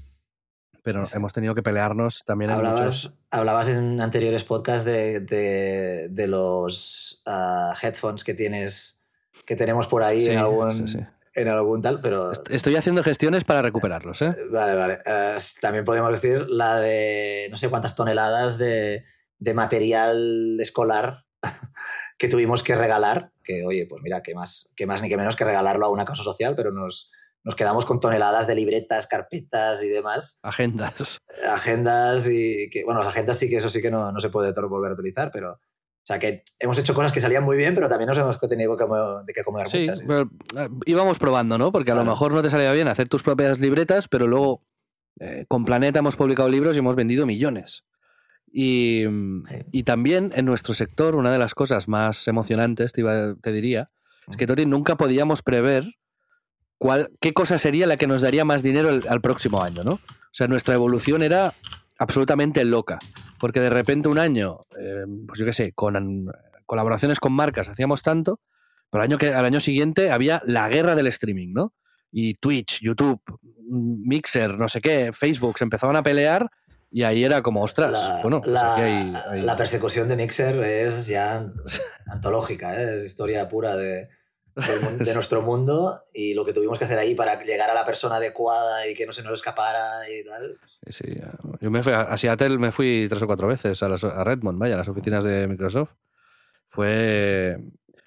Pero hemos tenido que pelearnos también en hablabas, muchos... hablabas en anteriores podcasts de, de, de los uh, headphones que tienes que tenemos por ahí Sí, en, algún, sí, sí. en algún tal, pero... Est- Estoy haciendo gestiones para recuperarlos, ¿eh? Vale, vale. Eh, también podemos decir la de no sé cuántas toneladas de, de material escolar que tuvimos que regalar, que oye, pues mira, que más, que más ni que menos que regalarlo a una causa social, pero nos, nos quedamos con toneladas de libretas, carpetas y demás, Agendas. agendas y que, bueno, las agendas sí que eso sí que no, no se puede volver a utilizar, pero, o sea, que hemos hecho cosas que salían muy bien, pero también nos hemos tenido que, comer- de que comer Sí, muchas. pero eh, íbamos probando, ¿no? Porque a lo mejor no te salía bien hacer tus propias libretas, pero luego eh, con Planeta hemos publicado libros y hemos vendido millones. Y, mm, y también en nuestro sector, una de las cosas más emocionantes, te, iba- te diría, es que Toti, nunca podíamos prever cuál, qué cosa sería la que nos daría más dinero el- al próximo año, ¿no? O sea, nuestra evolución era absolutamente loca, porque de repente un año, eh, pues yo qué sé, con colaboraciones con marcas hacíamos tanto, pero al año, que, al año siguiente había la guerra del streaming, ¿no? Y Twitch, YouTube, Mixer, no sé qué, Facebook se empezaban a pelear y ahí era como, ostras, La, bueno, pues la- aquí hay- hay- la persecución de Mixer es ya antológica, ¿eh? es historia pura de, mun- de nuestro mundo y lo que tuvimos que hacer ahí para llegar a la persona adecuada y que no se nos escapara y tal. Sí, sí. Yo me fui a, a Seattle, me fui tres o cuatro veces a, las- a Redmond, vaya, a las oficinas de Microsoft. Fue.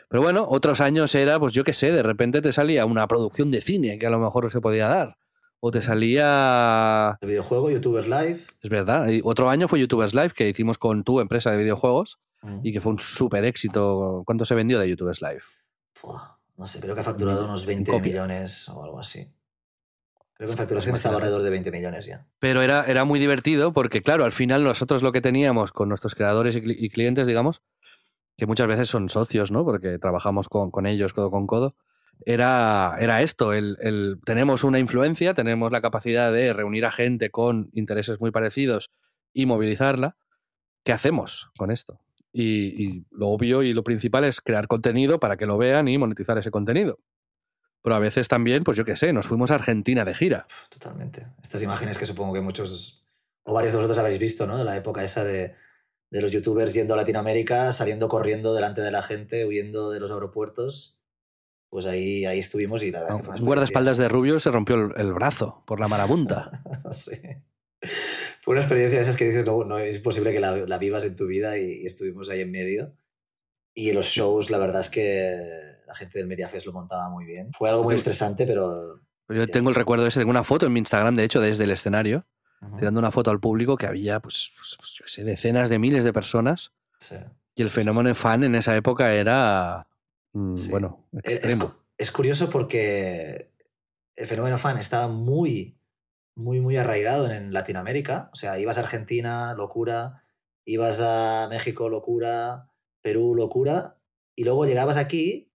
Pero bueno, otros años era, pues yo qué sé, de repente te salía una producción de cine que a lo mejor se podía dar. O te salía. El videojuego, YouTubers Live. Es verdad. y otro año fue YouTubers Live que hicimos con tu empresa de videojuegos y que fue un súper éxito. ¿Cuánto se vendió de YouTubers Live? No sé, creo que ha facturado unos 20 copia. millones o algo así. Creo que en facturación estaba alrededor de 20 millones ya. Pero era, era muy divertido porque, claro, al final nosotros lo que teníamos con nuestros creadores y, y clientes, digamos, que muchas veces son socios, ¿no? Porque trabajamos con, con ellos codo con codo, era, era esto, el, el- tenemos una influencia, tenemos la capacidad de reunir a gente con intereses muy parecidos y movilizarla. ¿Qué hacemos con esto? Y, lo obvio y lo principal es crear contenido para que lo vean y monetizar ese contenido. Pero a veces también, pues yo qué sé, nos fuimos a Argentina de gira. Totalmente. Estas imágenes que supongo que muchos o varios de vosotros habréis visto, ¿no? De la época esa de, de los youtubers yendo a Latinoamérica, saliendo corriendo delante de la gente, huyendo de los aeropuertos. Pues ahí, ahí estuvimos y la verdad es que fue una Un guardaespaldas de Rubio se rompió el, el brazo por la marabunta. Sí. Fue una experiencia de esas que dices, no, no es posible que la, la vivas en tu vida y, y estuvimos ahí en medio. Y los shows, la verdad es que la gente del Mediafest lo montaba muy bien. Fue algo muy estresante, pero... Yo tengo el recuerdo ese, tengo una foto en mi Instagram, de hecho, desde el escenario, tirando una foto al público que había, pues, pues, pues, yo qué sé, decenas de miles de personas. Sí. Y el fenómeno fan en esa época era, mm, Sí. bueno, Es- Es, extremo. es curioso porque el fenómeno fan estaba muy, muy, muy arraigado en, Latinoamérica. O sea, ibas a Argentina, locura. Ibas a México, locura. Perú, locura. Y luego llegabas aquí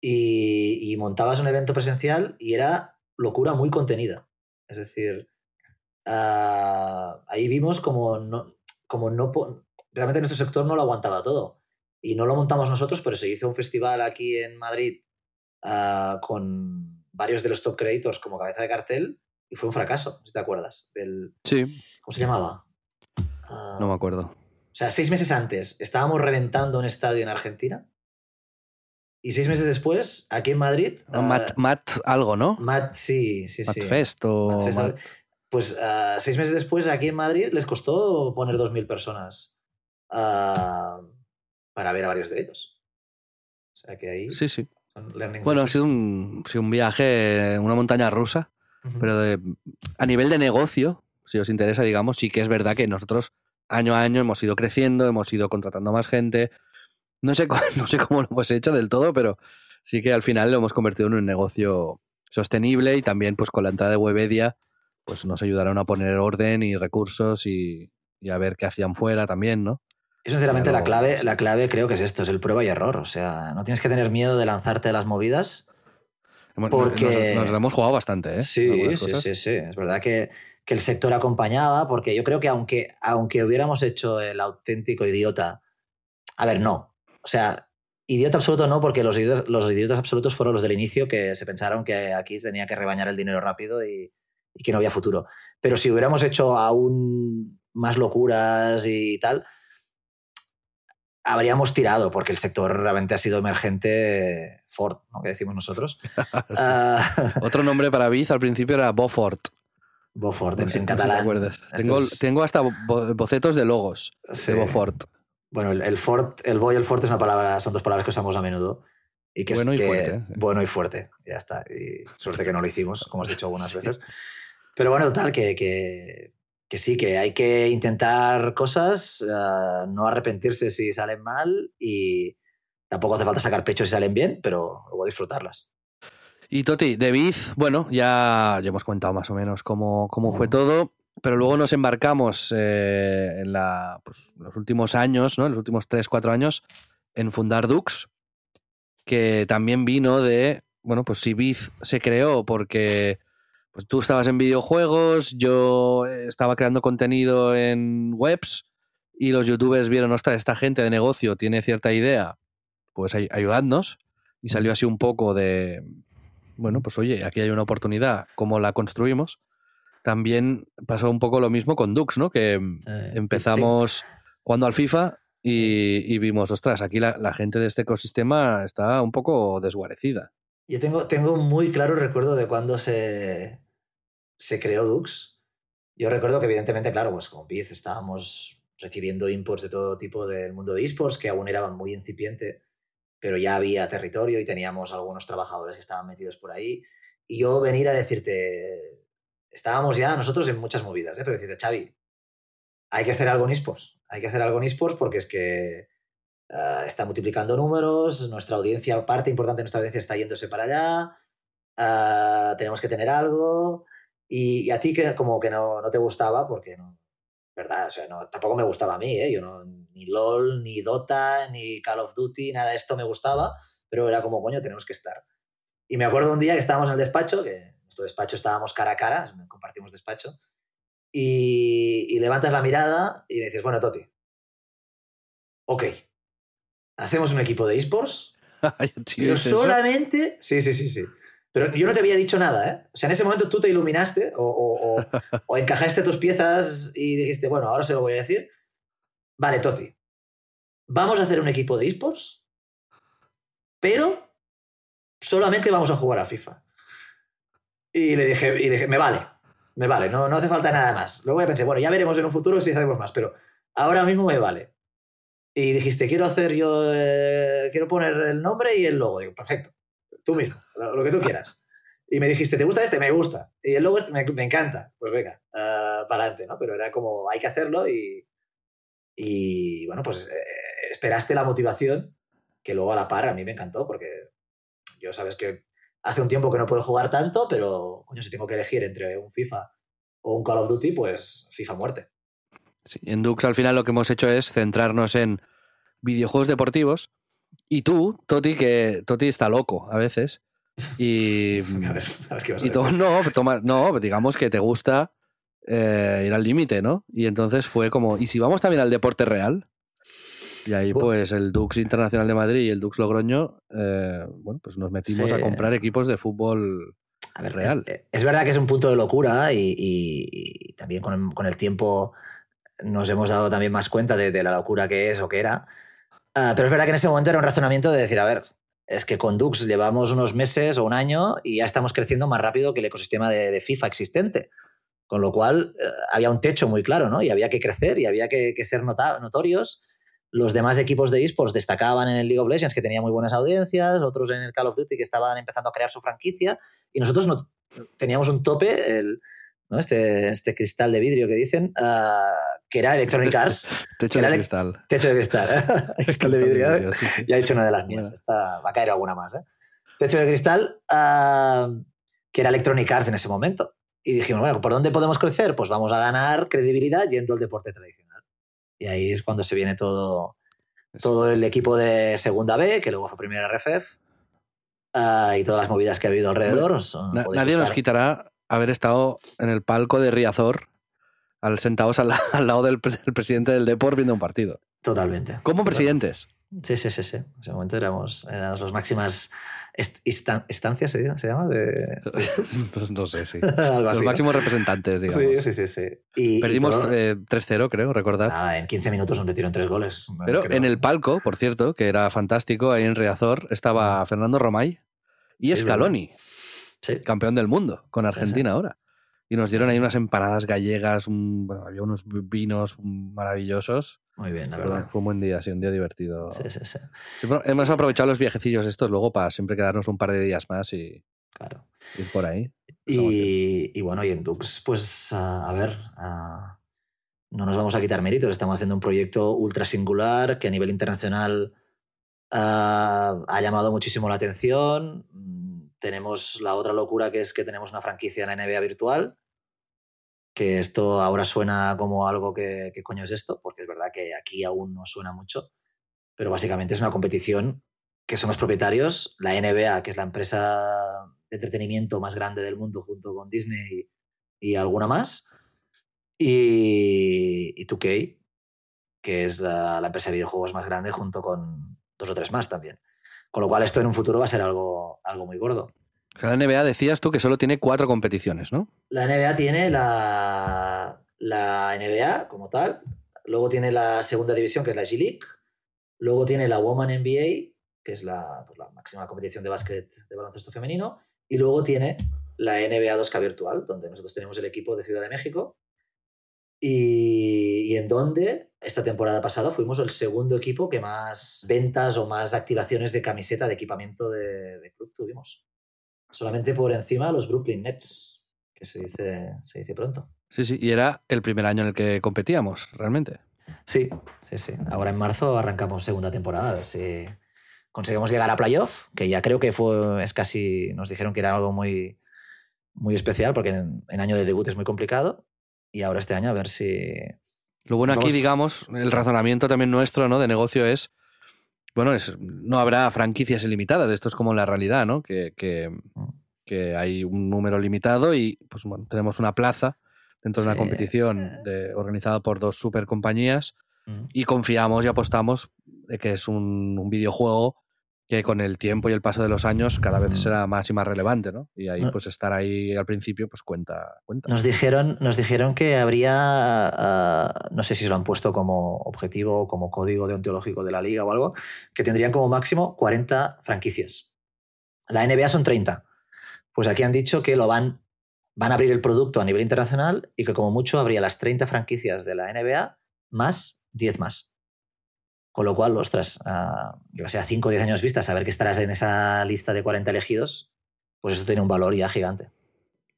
y, y montabas un evento presencial y era locura muy contenida. Es decir, ah, ahí vimos como no, como no realmente nuestro sector no lo aguantaba todo. Y no lo montamos nosotros, pero se hizo un festival aquí en Madrid ah, con varios de los top creators como cabeza de cartel y fue un fracaso, si te acuerdas. Del, Sí, ¿Cómo se llamaba? Ah, no me acuerdo. o sea, seis meses antes estábamos reventando un estadio en Argentina y seis meses después, aquí en Madrid... No, ah, Matt, Matt algo, ¿no? Matt, sí, sí, Matt sí. Fest o Matt Fest, Matt- Pues ah, seis meses después, aquí en Madrid, les costó poner 2.000 personas ah, para ver a varios de ellos. O sea que ahí Sí, sí. son Bueno, ha sido un, ha sido un viaje, una montaña rusa, pero de- a nivel de negocio, si os interesa, digamos, sí que es verdad que nosotros año a año hemos ido creciendo, hemos ido contratando más gente. No sé, no sé cómo lo hemos hecho del todo, pero sí que al final lo hemos convertido en un negocio sostenible y también pues con la entrada de Webedia pues nos ayudaron a poner orden y recursos y, y a ver qué hacían fuera también, ¿no? Y sinceramente la clave, la clave creo que es esto, es el prueba y error. O sea, no tienes que tener miedo de lanzarte a las movidas. Porque... Nos, lo hemos jugado bastante, ¿eh? Sí, sí, sí, sí. Es verdad que, que, el sector acompañaba, porque yo creo que aunque, aunque hubiéramos hecho el auténtico idiota, a ver, no. O sea, idiota absoluto no, porque los idiotas, los idiotas absolutos fueron los del inicio que se pensaron que aquí tenía que rebañar el dinero rápido y, y que no había futuro. Pero si hubiéramos hecho aún más locuras y tal, habríamos tirado, porque el sector realmente ha sido emergente Ford, ¿no? que decimos nosotros. Ah, Otro nombre para Biz al principio era Beaufort. Beaufort, en, catalán. tengo, tengo, hasta bocetos de logos de Beaufort. Bueno, el, Ford, el Bo y el Fort es una palabra, son dos palabras que usamos a menudo. Y que bueno es y fuerte. Bueno y fuerte, ya está. Y suerte que no lo hicimos, como has dicho algunas veces. Pero bueno, total, que, que que sí, que hay que intentar cosas, eh, no arrepentirse si salen mal y tampoco hace falta sacar pecho si salen bien, pero luego disfrutarlas. Y Toti, de Biz, bueno, ya, ya hemos contado más o menos cómo, cómo fue todo, pero luego nos embarcamos eh, en la, pues, los últimos años, ¿no? los últimos 3, 4 años, en fundar Dux, que también vino de, bueno, pues si Biz se creó porque pues tú estabas en videojuegos, yo eh, estaba creando contenido en webs y los youtubers vieron, ostras, esta gente de negocio tiene cierta idea, pues ayudadnos. Y salió así un poco de, bueno, pues oye, aquí hay una oportunidad, ¿cómo la construimos? También pasó un poco lo mismo con Dux, ¿no? Que empezamos jugando al FIFA y, vimos, ostras, aquí la, la, gente de este ecosistema está un poco desguarecida. Yo tengo, tengo un muy claro recuerdo de cuando se, se creó Dux. Yo recuerdo que evidentemente, claro, pues con Biz estábamos recibiendo imports de todo tipo del mundo de esports, que aún era muy incipiente, pero ya había territorio y teníamos algunos trabajadores que estaban metidos por ahí. Y yo venir a decirte, estábamos ya nosotros en muchas movidas, ¿eh? pero decirte, Xavi, hay que hacer algo en esports, hay que hacer algo en esports porque es que uh, está multiplicando números, nuestra audiencia, parte importante de nuestra audiencia está yéndose para allá, uh, tenemos que tener algo. Y, a ti que como que no, no, te gustaba, porque no, ¿verdad? O sea, no, tampoco me gustaba a mí, ¿eh? Yo no, ni LOL, ni Dota, ni Call of Duty, nada de esto me gustaba, pero era como, coño, tenemos que estar. Y me acuerdo un día que estábamos en el despacho, que en nuestro despacho estábamos cara a cara, compartimos despacho, y, y levantas la mirada y me dices, bueno, Toti, ok, hacemos un equipo de esports, pero solamente... Sí, sí, sí, sí. Pero yo no te había dicho nada, ¿eh? O sea, en ese momento tú te iluminaste o, o, encajaste tus piezas y dijiste, bueno, ahora se lo voy a decir. Vale, Toti, vamos a hacer un equipo de esports, pero solamente vamos a jugar a FIFA. Y le dije, y le dije me vale, me vale, no, no hace falta nada más. Luego ya pensé, bueno, ya veremos en un futuro si hacemos más, pero ahora mismo me vale. Y dijiste, quiero hacer yo, eh, quiero poner el nombre y el logo. Digo, perfecto, tú mismo, lo, que tú quieras. Y me dijiste, ¿te gusta este? Me gusta. Y el logo este me, encanta. Pues venga, uh, para adelante, ¿no? Pero era como, hay que hacerlo y, y bueno, pues eh, esperaste la motivación, que luego a la par a mí me encantó, porque yo sabes que hace un tiempo que no puedo jugar tanto, pero coño, si tengo que elegir entre un FIFA o un Call of Duty, pues FIFA muerte en Dux al final lo que hemos hecho es centrarnos en videojuegos deportivos y tú, Toti, que Toti está loco a veces. Y, a ver, a ver qué vas y a no, toma, no, digamos que te gusta eh, ir al límite, ¿no? Y entonces fue como, ¿y si vamos también al deporte real? Y ahí, pues, el Dux Internacional de Madrid y el Dux Logroño, eh, bueno, pues nos metimos a comprar equipos de fútbol a ver, real. Es, verdad que es un punto de locura y, y también con, con, el tiempo nos hemos dado también más cuenta de, la locura que es o que era. Ah, pero es verdad que en ese momento era un razonamiento de decir, a ver, es que con Dux llevamos unos meses o un año y ya estamos creciendo más rápido que el ecosistema de, FIFA existente. Con lo cual eh, había un techo muy claro, ¿no? Y había que crecer y había que, ser notorios. Los demás equipos de esports destacaban en el League of Legends, que tenía muy buenas audiencias, otros en el Call of Duty, que estaban empezando a crear su franquicia, y nosotros no, teníamos un tope, el, este, este cristal de vidrio que dicen, ah, que era Electronic Arts. techo de cristal. Techo de cristal. cristal de vidrio. Ya he hecho una de las mías. va a caer alguna más. ¿eh? Techo de cristal, ah, que era Electronic Arts en ese momento. Y dijimos, bueno, ¿por dónde podemos crecer? Pues vamos a ganar credibilidad yendo al deporte tradicional. Y ahí es cuando se viene todo, todo el equipo de Segunda B, que luego fue Primera RFF, uh, y todas las movidas que ha habido alrededor. Na nadie buscar. nos quitará haber estado en el palco de Riazor, al, sentados al, al lado del, del, presidente del Deport viendo un partido. Totalmente. Como presidentes. Sí, sí, sí, sí. En ese momento éramos, éramos las máximas estancias, ¿se, ¿se llama? De... no sé, sí. Algo así, los máximos ¿no? representantes, digamos. Sí, sí, sí. sí. Y, Perdimos y eh, 3-0, creo, recordar. Nada, en 15 minutos nos metieron tres goles. Pero creo. en el palco, por cierto, que era fantástico, ahí en Riazor, estaba Fernando Romay y sí, Scaloni, sí. campeón del mundo, con Argentina sí, ahora. Y nos dieron ahí unas empanadas gallegas, un, bueno, había unos vinos maravillosos. Muy bien, la verdad. Fue un buen día, sí, un día divertido. Sí, sí, sí. Hemos aprovechado los viajecillos estos luego para siempre quedarnos un par de días más y claro. ir por ahí. Y, y, bueno, y en Dux, pues a, a ver, a, no nos vamos a quitar méritos. Estamos haciendo un proyecto ultra singular que a nivel internacional uh, ha llamado muchísimo la atención. Tenemos la otra locura que es que tenemos una franquicia en la NBA virtual que esto ahora suena como algo que, coño es esto, porque es verdad que aquí aún no suena mucho, pero básicamente es una competición que son los propietarios, la NBA, que es la empresa de entretenimiento más grande del mundo junto con Disney y, alguna más, y, y 2K, que es la, la, empresa de videojuegos más grande junto con dos o tres más también. Con lo cual esto en un futuro va a ser algo, algo muy gordo. La NBA decías tú que solo tiene cuatro competiciones, ¿no? La NBA tiene la, la NBA como tal, luego tiene la segunda división, que es la G-League, luego tiene la Woman NBA, que es la, pues, la máxima competición de básquet de baloncesto femenino, y luego tiene la NBA 2K virtual, donde nosotros tenemos el equipo de Ciudad de México, y, y, en donde esta temporada pasada fuimos el segundo equipo que más ventas o más activaciones de camiseta de equipamiento de, de club tuvimos solamente por encima de los Brooklyn Nets, que se dice, se dice pronto. Sí, sí, y era el primer año en el que competíamos, realmente. Sí, sí, sí. Ahora en marzo arrancamos segunda temporada, a ver si conseguimos llegar a playoff, que ya creo que fue, es casi, nos dijeron que era algo muy, muy especial, porque en, en año de debut es muy complicado, y ahora este año a ver si... Lo bueno aquí, digamos, el razonamiento también nuestro, ¿no? De negocio es bueno, es, no habrá franquicias ilimitadas, esto es como la realidad, ¿no? Que, que, Mm. que hay un número limitado y pues bueno, tenemos una plaza dentro Sí. de una competición de, organizada por dos super compañías Mm. y confiamos y apostamos de que es un, un videojuego que con el tiempo y el paso de los años cada vez Mm. será más y más relevante, ¿no? Y ahí pues estar ahí al principio pues cuenta. cuenta. Nos dijeron, nos dijeron que habría, uh, no sé si se lo han puesto como objetivo o como código deontológico de la liga o algo, que tendrían como máximo 40 franquicias. La NBA son 30. Pues aquí han dicho que lo van, van a abrir el producto a nivel internacional y que como mucho habría las 30 franquicias de la NBA más 10 más. Con lo cual, ostras, uh, yo sea, 5 o 10 años vistas, saber que estarás en esa lista de 40 elegidos, pues eso tiene un valor ya gigante.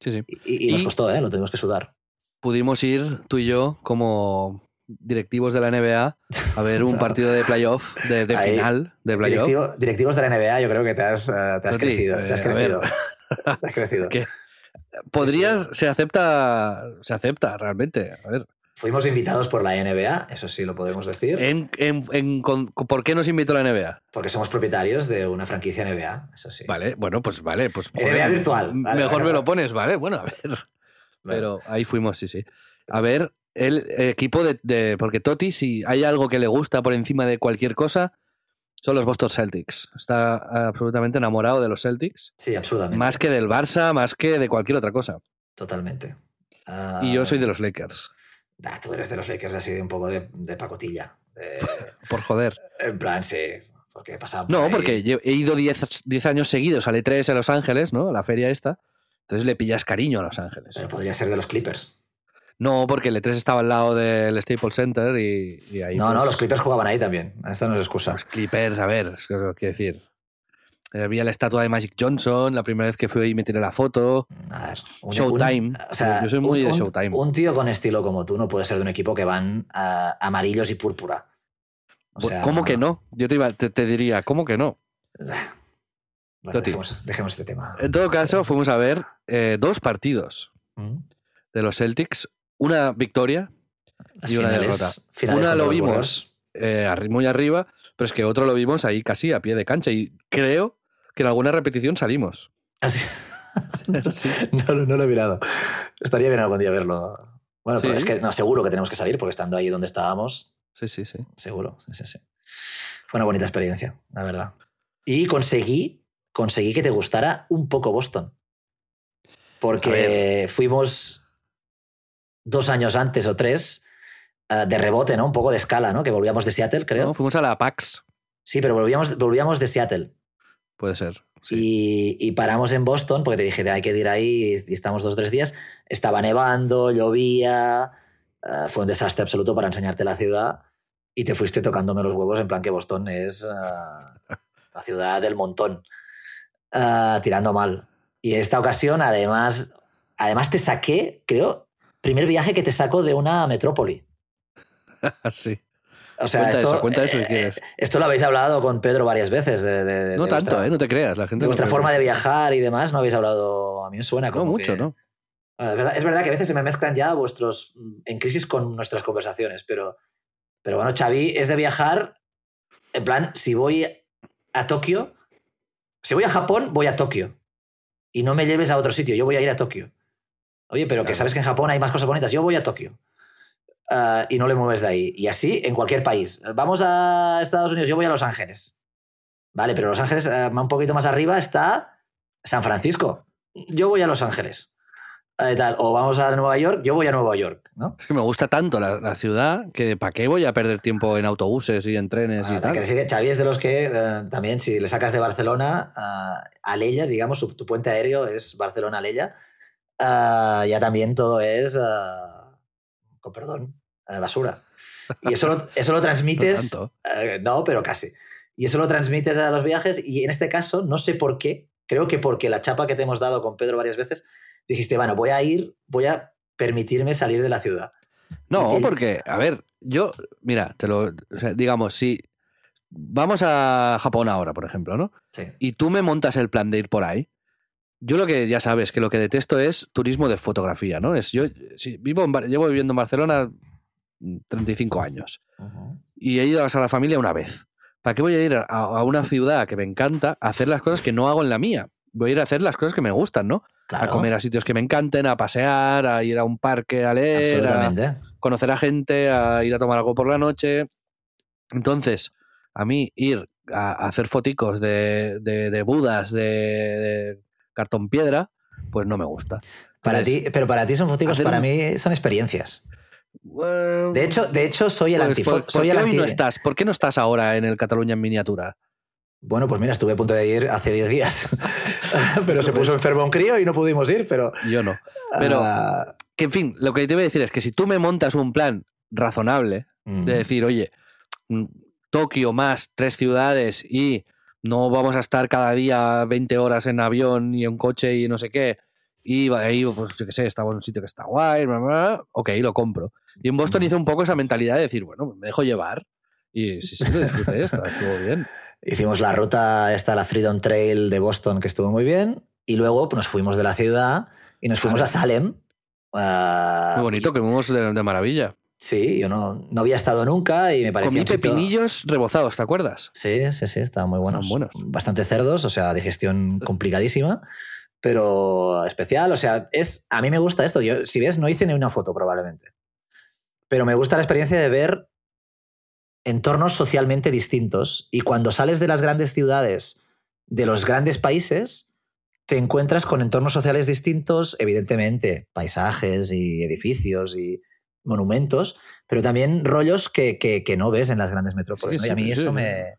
Sí, sí. Y, y, y nos costó, ¿eh? Lo tuvimos que sudar. Pudimos ir tú y yo como directivos de la NBA a ver un partido de playoff, de, de Ahí, final de playoff. Directivo, directivos de la NBA, yo creo que te has, uh, te has Sí, crecido. Te has a crecido. Te has crecido. Podrías, se acepta, se acepta realmente. A ver, Fuimos invitados por la NBA, eso sí lo podemos decir, en, en, en- con- ¿por qué nos invitó la NBA? porque somos propietarios de una franquicia NBA, eso sí. Vale, bueno, pues vale, pues NBA virtual, vale, mejor vale, me lo pones, vale, bueno, a ver. Bueno, Pero ahí fuimos, sí, sí. A ver, el equipo de, de- Porque Totti, si hay algo que le gusta por encima de cualquier cosa, son los Boston Celtics. Está absolutamente enamorado de los Celtics. sí, absolutamente. Más que del Barça, más que de cualquier otra cosa. Totalmente. Ah, Y yo soy de los Lakers. Ah, tú eres de los Lakers así de un poco de, de pacotilla. de- Por joder. en plan, sí, porque he pasado por No, ahí. porque he ido 10 10 años seguidos al E3 a Los Ángeles, ¿no? A la feria esta. Entonces le pillas cariño a Los Ángeles. Pero podría ser de los Clippers. No, porque el E3 estaba al lado del Staples Center y, y ahí. no, pues, no, los Clippers jugaban ahí también. Esto no es excusa. Los Clippers, a ver, es que quiero decir. Eh, Había la estatua de Magic Johnson, la primera vez que fui ahí me tiré la foto. A ver, un- Showtime. un- o sea, Yo soy muy un- de Showtime. Un tío con estilo como tú no puede ser de un equipo que van ah, amarillos y púrpura. O sea, ¿Cómo que no? Yo te, iba, te, te diría, ¿cómo que no? Bueno, dejemos, dejemos este tema. En todo caso, fuimos a ver eh, dos partidos. Mm. de los Celtics, una victoria Las y una finales- derrota. finales Una lo vimos eh, muy arriba, pero es que otro lo vimos ahí casi a pie de cancha y creo que en alguna repetición salimos. Ah, sí. no, no lo- no lo he mirado. Estaría bien algún día verlo. Bueno, pero es que no, seguro que tenemos que salir porque estando ahí donde estábamos, Sí, sí, sí. seguro. Sí, sí, sí. Fue una bonita experiencia, la verdad. Y conseguí, conseguí que te gustara un poco Boston. Porque fuimos dos años antes o tres eh, de rebote, ¿no? Un poco de escala, ¿no? Que volvíamos de Seattle, creo. No, fuimos a la PAX, Sí, pero volvíamos, volvíamos de Seattle. Puede ser. sí. Y, y paramos en Boston, porque te dije, hay que ir ahí y estamos dos o tres días. Estaba nevando, llovía, eh, fue un desastre absoluto para enseñarte la ciudad y te fuiste tocándome los huevos en plan que Boston es eh, la ciudad del montón, eh, tirando mal. Y en esta ocasión, además, además te saqué, creo, primer viaje que te saco de una metrópoli. sí. O sea, Cuenta esto, eso, cuenta eso si eh, quieres. esto lo habéis hablado con Pedro varias veces. De, de- de No tanto, vuestra- ¿eh? No te creas. La gente de vuestra forma de viajar y demás, no habéis hablado. A mí me suena como. No mucho, que- ¿no? Bueno, es, verdad, es verdad que a veces se me mezclan ya vuestros. mm, en crisis con nuestras conversaciones, pero. Pero bueno, Xavi es de viajar. En plan, si voy a Tokio. Si voy a Japón, voy a Tokio. Y no me lleves a otro sitio, yo voy a ir a Tokio. Oye, pero que sabes que en Japón hay más cosas bonitas, yo voy a Tokio. Ah, y no le mueves de ahí. Y así en cualquier país. Vamos a Estados Unidos, yo voy a Los Ángeles. Vale, pero Los Ángeles, eh, un poquito más arriba, está San Francisco. Yo voy a Los Ángeles. Eh, tal. O vamos a Nueva York, yo voy a Nueva York. ¿no? Es que me gusta tanto la, la ciudad que ¿para qué voy a perder tiempo en autobuses y en trenes y tal? que decir que Xavi es de los que también, si le sacas de Barcelona a Alella, digamos, su- tu puente aéreo es Barcelona-Alella, ah, ya también todo es, con perdón, eh, basura. Y eso lo, eso lo transmites. eh, no, pero casi. Y eso lo transmites a los viajes, y en este caso, no sé por qué, creo que porque la chapa que te hemos dado con Pedro varias veces, dijiste, bueno, voy a ir, voy a permitirme salir de la ciudad. No, te- porque, a ver, yo, mira, te lo, o sea, digamos, si vamos a Japón ahora, por ejemplo, ¿no? Sí. Y tú me montas el plan de ir por ahí. Yo lo que ya sabes que lo que detesto es turismo de fotografía, ¿no? Es yo si vivo en, llevo viviendo en Barcelona mm, 35 años Ujú. y he ido a la familia una vez. ¿Para qué voy a ir a, a una ciudad que me encanta a hacer las cosas que no hago en la mía? Voy a ir a hacer las cosas que me gustan, ¿no? Claro, A comer a sitios que me encanten, a pasear, a ir a un parque, a leer, a, conocer a gente, a ir a tomar algo por la noche. Entonces, a mí ir a, a hacer foticos de, de, de budas, de, de cartón piedra, pues no me gusta. Para Entonces, ti, pero para ti son hacer para un- mí son experiencias. bueno, De hecho, de hecho soy el pues, antifo- ¿por, por soy qué el hoy anti- no estás? ¿Por qué no estás ahora en el Cataluña en miniatura? Bueno, pues mira, estuve a punto de ir hace 10 días. pero se puso enfermo un crío y no pudimos ir, pero. Yo no. Pero, ah, que en fin, lo que te iba a decir es que si tú me montas un plan razonable, de decir, oye, mm, Tokio más tres ciudades y no vamos a estar cada día 20 horas en avión y en coche y no sé qué. Y ahí, pues yo qué sé, estamos en un sitio que está guay, bla, bla, bla, ok, lo compro. Y en Boston hice un poco esa mentalidad de decir, bueno, me dejo llevar. Y sí, sí, lo disfruté, está- estuvo bien. Hicimos la ruta, esta, la Freedom Trail de Boston, que estuvo muy bien. Y luego pues, nos fuimos de la ciudad y nos fuimos a Salem. ah, Muy bonito, que fuimos de, de maravilla. Sí, yo no, no había estado nunca y me parecía. Comí pepinillos rebozados, ¿te acuerdas? Sí, sí, sí, estaban muy buenos. buenos. Bastante cerdos, o sea, digestión complicadísima, pero especial. O sea, es, a mí me gusta esto. Yo, si ves, no hice ni una foto probablemente. Pero me gusta la experiencia de ver entornos socialmente distintos. Y cuando sales de las grandes ciudades, de los grandes países, te encuentras con entornos sociales distintos, evidentemente, paisajes y edificios y monumentos, pero también rollos que, que- que no ves en las grandes metrópolis. Sí, ¿no? Y a mí sí, eso sí. me.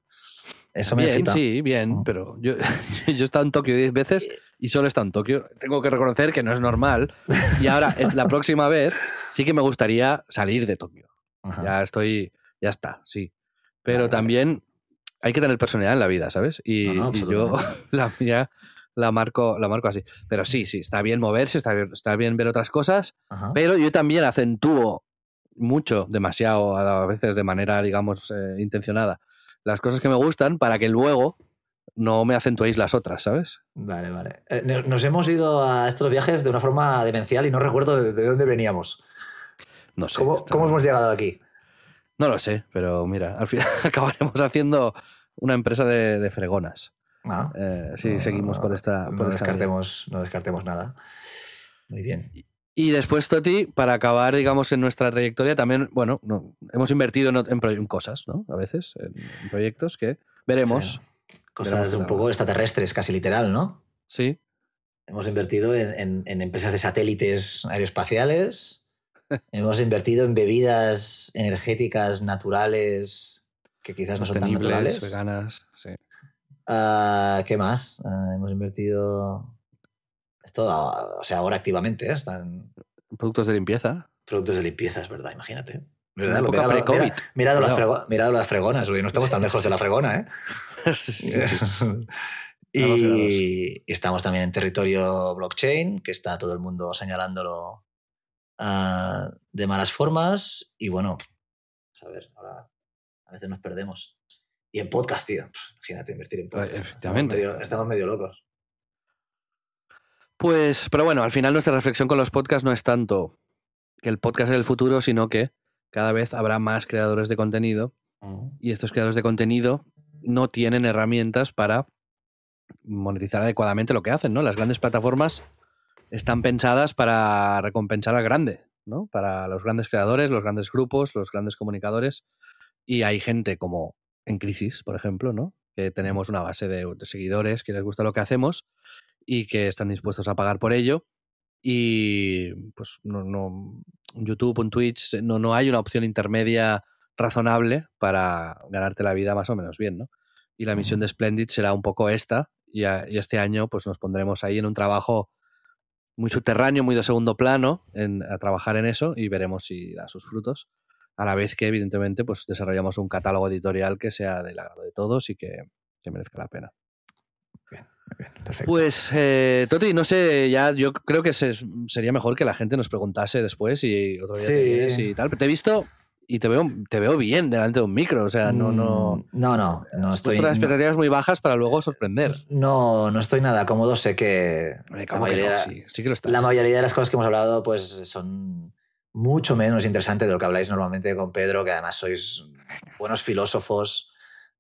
Eso me flipa. sí, bien, Mm. pero yo, yo he estado en Tokio 10 veces y solo he estado en Tokio. Tengo que reconocer que no es normal. Y ahora, es la próxima vez, sí que me gustaría salir de Tokio. Ya estoy, ya está, sí. Pero Vale, vale. también hay que tener personalidad en la vida, ¿sabes? Y, No, no, y yo la mía la marco, la marco así. Pero sí, sí, está bien moverse, está bien, está bien ver otras cosas, Ajá. pero yo también acentúo mucho, demasiado, a veces de manera, digamos, eh, intencionada, las cosas que me gustan para que luego no me acentuéis las otras, ¿sabes? Vale, vale. Eh, no- nos hemos ido a estos viajes de una forma demencial y no recuerdo de, de dónde veníamos. No sé. ¿Cómo, hemos llegado aquí? No lo sé, pero mira, al final acabaremos haciendo una empresa de, de fregonas. Ah, Eh, sí, no, seguimos no, por esta. no esta descartemos, no descartemos nada. Muy bien. Y después, Toti, para acabar, digamos, en nuestra trayectoria, también, bueno, no, hemos invertido en, en pro- en cosas, ¿no? A veces, en, en proyectos que veremos. Sí. Cosas Veremos un poco extraterrestres, casi literal, ¿no? Sí. Hemos invertido en, en- en empresas de satélites aeroespaciales. Hemos invertido en bebidas energéticas naturales que quizás no son tan naturales. veganas, sí. Ah, ¿Qué más? Ah, hemos invertido. Esto, ah, o sea, ahora activamente ¿eh? están Productos de limpieza. productos de limpieza, es verdad, imagínate. ¿Verdad? época Mirad- pre-COVID. mirad- mirad las frego- mirad las fregonas, no estamos tan lejos de la fregona, ¿eh? Sí, sí, sí. y estamos también en territorio blockchain, que está todo el mundo señalándolo de malas formas. Y bueno, a ver, ahora a veces nos perdemos. Y en podcast, tío. Imagínate invertir en podcast. Efectivamente. Estamos medio, estamos medio locos. Pues, pero bueno, al final nuestra reflexión con los podcasts no es tanto que el podcast es el futuro, sino que cada vez habrá más creadores de contenido y estos creadores de contenido no tienen herramientas para monetizar adecuadamente lo que hacen, ¿no? Las grandes plataformas están pensadas para recompensar al grande, ¿no? Para los grandes creadores, los grandes grupos, los grandes comunicadores. Y hay gente como en Crisis, por ejemplo, ¿no? Que tenemos una base de, de seguidores que les gusta lo que hacemos y que están dispuestos a pagar por ello. Y pues no, no YouTube, un Twitch, no, no hay una opción intermedia razonable para ganarte la vida más o menos bien, ¿no? Y la misión de Splendid será un poco esta, y, a- y este año pues nos pondremos ahí en un trabajo muy subterráneo, muy de segundo plano, en, a trabajar en eso y veremos si da sus frutos. A la vez que, evidentemente, pues desarrollamos un catálogo editorial que sea del agrado de todos y que, que merezca la pena. Bien, perfecto. Pues, eh, Toti, no sé, ya yo creo que se- sería mejor que la gente nos preguntase después y otro día te Sí. vienes y tal. Pero te he visto y te veo, te veo bien delante de un micro. O sea, no, no. Mm, No, no, no estoy. las no- expectativas muy bajas para luego sorprender. No, no estoy nada cómodo. Sé que Hombre, la ¿cómo que no? mayoría, Sí, sí que lo estás. la mayoría de las cosas que hemos hablado pues son mucho menos interesantes de lo que habláis normalmente con Pedro, que además sois buenos filósofos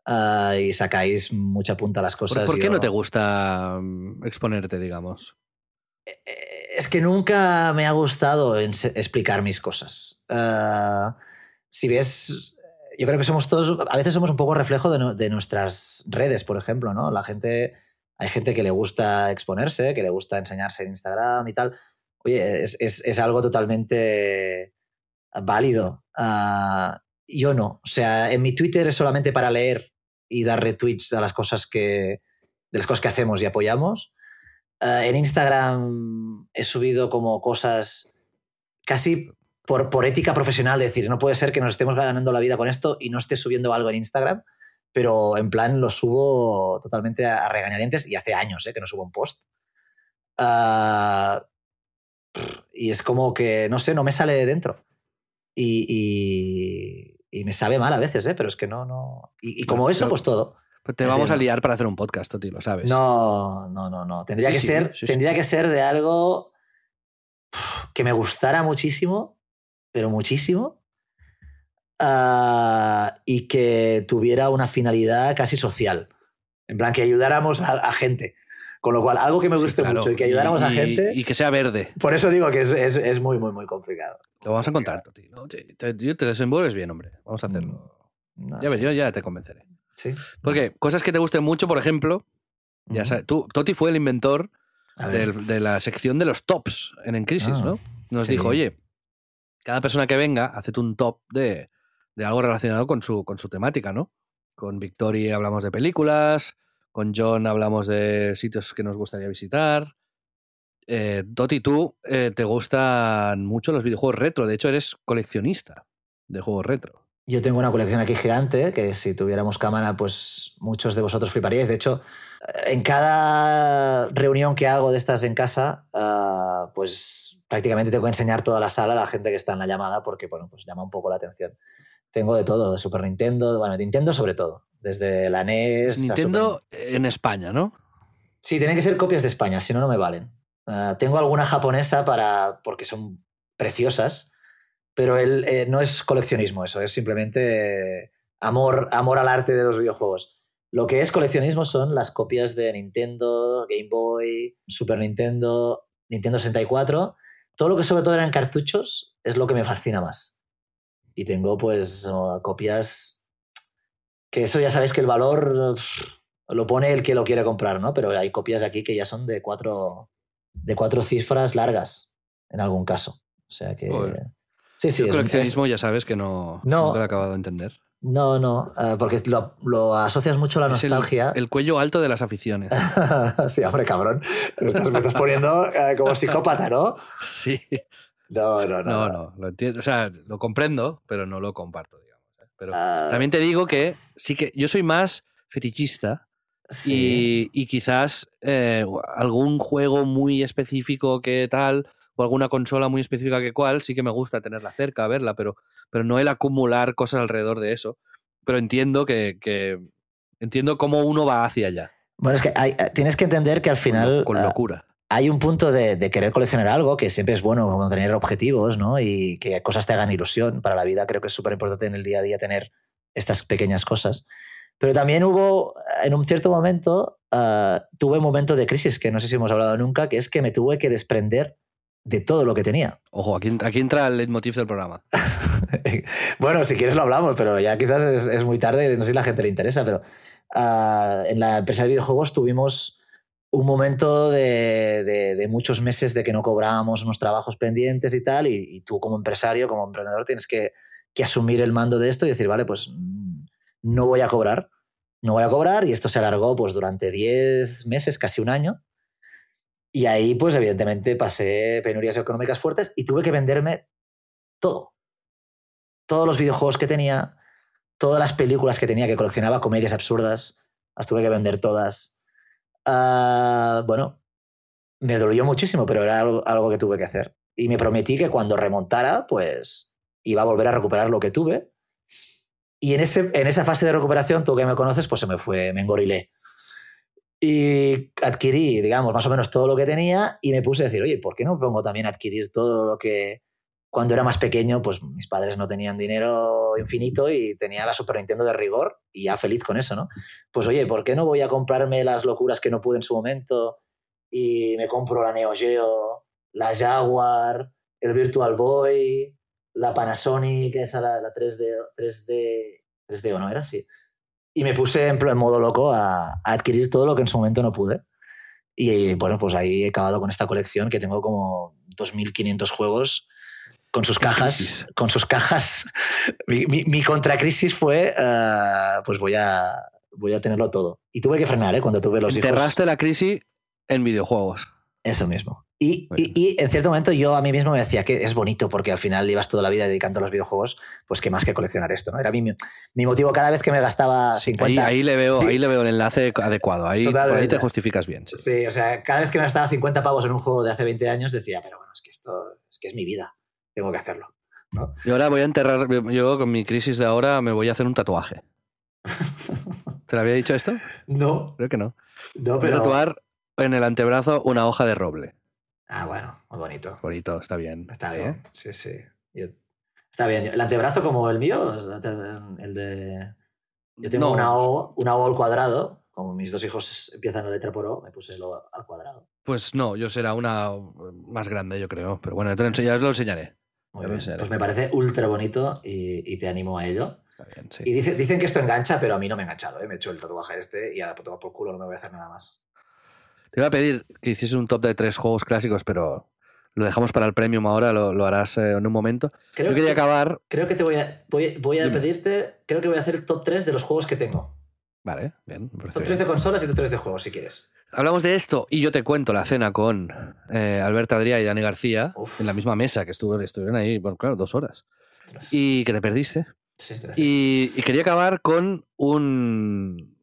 ah, y sacáis mucha punta a las ¿Por, cosas. por qué yo- no te gusta mm, exponerte, digamos? Eh, Es que nunca me ha gustado explicar mis cosas. Ah, si ves, yo creo que somos todos, a veces somos un poco reflejo de, no- de nuestras redes, por ejemplo, ¿no? La gente, hay gente que le gusta exponerse, que le gusta enseñarse en Instagram y tal. Oye, es, es- es algo totalmente válido. Ah, yo no. O sea, en mi Twitter es solamente para leer y dar retweets a las cosas que, de las cosas que hacemos y apoyamos. Eh, en Instagram he subido como cosas casi por, por ética profesional, de decir, no puede ser que nos estemos ganando la vida con esto y no esté subiendo algo en Instagram, pero en plan lo subo totalmente a, regañadientes y hace años eh, que no subo un post. Ah, y es como que, no sé, no me sale de dentro. Y, y- y me sabe mal a veces, ¿eh? pero es que no, no. Y, y como No, eso, no. pues todo. Pues te vamos a liar para hacer un podcast, Toti, lo sabes. No, no, no, no. Tendría, Sí, que, sí, ser, sí, tendría que ser de algo que me gustara muchísimo, pero muchísimo, ah, y que tuviera una finalidad casi social. En plan, que ayudáramos a, a gente. Con lo cual, algo que me Sí, guste claro. mucho y que ayudáramos a gente, Y que sea verde. por eso digo que es, es- es muy, muy, muy complicado. Lo vamos a encontrar, Toti. ¿no? Te, te- desenvuelves bien, hombre. Vamos a hacerlo. No ya ves, yo ya sí. te convenceré. Sí. Porque cosas que te gusten mucho, por ejemplo, ya sabes, tú, Toti fue el inventor del- de la sección de los tops en En Crisis, Ah, ¿no? Nos dijo, oye, cada persona que venga, haced un top de, de algo relacionado con su, con su temática, ¿no? Con Victoria hablamos de películas, con John hablamos de sitios que nos gustaría visitar. Eh, Toti, tú eh, te gustan mucho los videojuegos retro, de hecho eres coleccionista de juegos retro. Yo tengo una colección aquí gigante que si tuviéramos cámara, pues muchos de vosotros fliparíais. De hecho, en cada reunión que hago de estas en casa, ah, pues prácticamente tengo que enseñar toda la sala a la gente que está en la llamada porque, bueno, pues llama un poco la atención. Tengo de todo, de Super Nintendo, bueno, Nintendo sobre todo. Desde la NES. a Nintendo en España, ¿no? Sí, tienen que ser copias de España, si no, no me valen. Ah, tengo alguna japonesa para. porque son preciosas, pero él, eh, no es coleccionismo, eso es simplemente amor, amor al arte de los videojuegos. Lo que es coleccionismo son las copias de Nintendo, Game Boy, Super Nintendo, Nintendo 64. Todo lo que sobre todo eran cartuchos es lo que me fascina más. Y tengo pues copias que eso ya sabéis que el valor lo pone el que lo quiere comprar, ¿no? Pero hay copias aquí que ya son de cuatro, de cuatro cifras largas, en algún caso. O sea que... Sí, sí. El coleccionismo ya sabes que no, no, lo he acabado de entender. No, no, eh, porque lo, asocias mucho a la nostalgia. El, cuello alto de las aficiones. sí, hombre, cabrón. Me estás, poniendo eh, como psicópata, ¿no? Sí. No, no, no. No, no, lo entiendo. O sea, lo comprendo, pero no lo comparto, digamos. ¿eh? Pero ah. también te digo que sí que yo soy más fetichista y, quizás algún juego muy específico que tal o alguna consola muy específica que cual, sí que me gusta tenerla cerca, verla, pero, pero no el acumular cosas alrededor de eso. Pero entiendo que, entiendo cómo uno va hacia allá. Bueno, es que eh, tienes que entender que al final. Con, ah, locura. Hay un punto de, querer coleccionar algo que siempre es bueno, como tener objetivos, ¿no? Y que cosas te hagan ilusión. Para la vida creo que es súper importante en el día a día tener estas pequeñas cosas. Pero también hubo, en un cierto momento, ah, tuve un momento de crisis que no sé si hemos hablado nunca, que es que me tuve que desprender de todo lo que tenía. Ojo, aquí, aquí entra el leitmotiv del programa. bueno, si quieres lo hablamos, pero ya quizás es, muy tarde, no sé si a la gente le interesa, pero ah, en la empresa de videojuegos tuvimos un momento de, muchos meses de que no cobrábamos unos trabajos pendientes y tal, y, tú como empresario, como emprendedor, tienes que, que, asumir el mando de esto y decir, vale, pues mm, no voy a cobrar, no voy a cobrar, y esto se alargó pues durante 10 meses, casi un año, y ahí, pues evidentemente, pasé penurias económicas fuertes y tuve que venderme todo. Todos los videojuegos que tenía, todas las películas que tenía, que coleccionaba, comedias absurdas, las tuve que vender todas. Ah, bueno, me dolió muchísimo, pero era algo, algo, que tuve que hacer. Y me prometí que cuando remontara, pues iba a volver a recuperar lo que tuve. Y en, ese, en esa fase de recuperación, tú que me conoces, pues se me fue, me engorilé. Y adquirí, digamos, más o menos todo lo que tenía y me puse a decir, oye, ¿por qué no pongo también a adquirir todo lo que cuando era más pequeño, pues mis padres no tenían dinero infinito y tenía la Super Nintendo de rigor y ya feliz con eso, ¿no? Pues oye, ¿por qué no voy a comprarme las locuras que no pude en su momento y me compro la Neo Geo, la Jaguar, el Virtual Boy, la Panasonic, esa la, la 3D, 3D, 3D, ¿o no era? Sí y me puse en, modo loco a, adquirir todo lo que en su momento no pude. Y bueno, pues ahí he acabado con esta colección que tengo como 2.500 juegos con sus cajas. Con sus cajas. Mi, mi, contracrisis fue, eh, pues voy a, voy a tenerlo todo. Y tuve que frenar, ¿eh? Cuando tuve los Enterraste la crisis en videojuegos. Eso mismo. Y, y, en cierto momento yo a mí mismo me decía que es bonito porque al final llevas toda la vida dedicando a los videojuegos, pues que más que coleccionar esto, ¿no? Era mi, mi motivo cada vez que me gastaba 50... ahí, le veo, ahí le veo el enlace adecuado, ahí, por ahí te justificas bien. Sí. o sea, cada vez que me gastaba 50 pavos en un juego de hace 20 años decía, pero bueno, es que esto es, que es mi vida, tengo que hacerlo. ¿no? Y ahora voy a enterrar, yo con mi crisis de ahora me voy a hacer un tatuaje. ¿Te lo había dicho esto? No. Creo que no. No, pero... Voy a tatuar en el antebrazo una hoja de roble. Ah, bueno, muy bonito. Bonito, está bien. Está bien, sí, sí. Está bien. ¿El antebrazo como el mío? El de... Yo tengo una, o, una O al cuadrado. Como mis dos hijos empiezan la letra por O, me puse el O al cuadrado. Pues no, yo será una más grande, yo creo. Pero bueno, te lo, ya os lo enseñaré. Pues me parece ultra bonito y, te animo a ello. Está bien, sí. Y dicen que esto engancha, pero a mí no me ha enganchado. ¿eh? Me he hecho el tatuaje este y a tomar por culo no me voy a hacer nada más. Te iba a pedir que hiciese un top de tres juegos clásicos, pero lo dejamos para el premium ahora, lo, harás eh, en un momento. Creo Yo quería acabar. Creo que te voy a, voy, a pedirte, creo que voy a hacer el top 3 de los juegos que tengo. Vale, bien. Top 3 de consolas y top 3 de juegos, si quieres. Hablamos de esto y yo te cuento la cena con eh, Alberto Adrià y Dani García en la misma mesa que estuvieron ahí, bueno, claro, dos horas. Y que te perdiste. Sí, y, y quería acabar con un,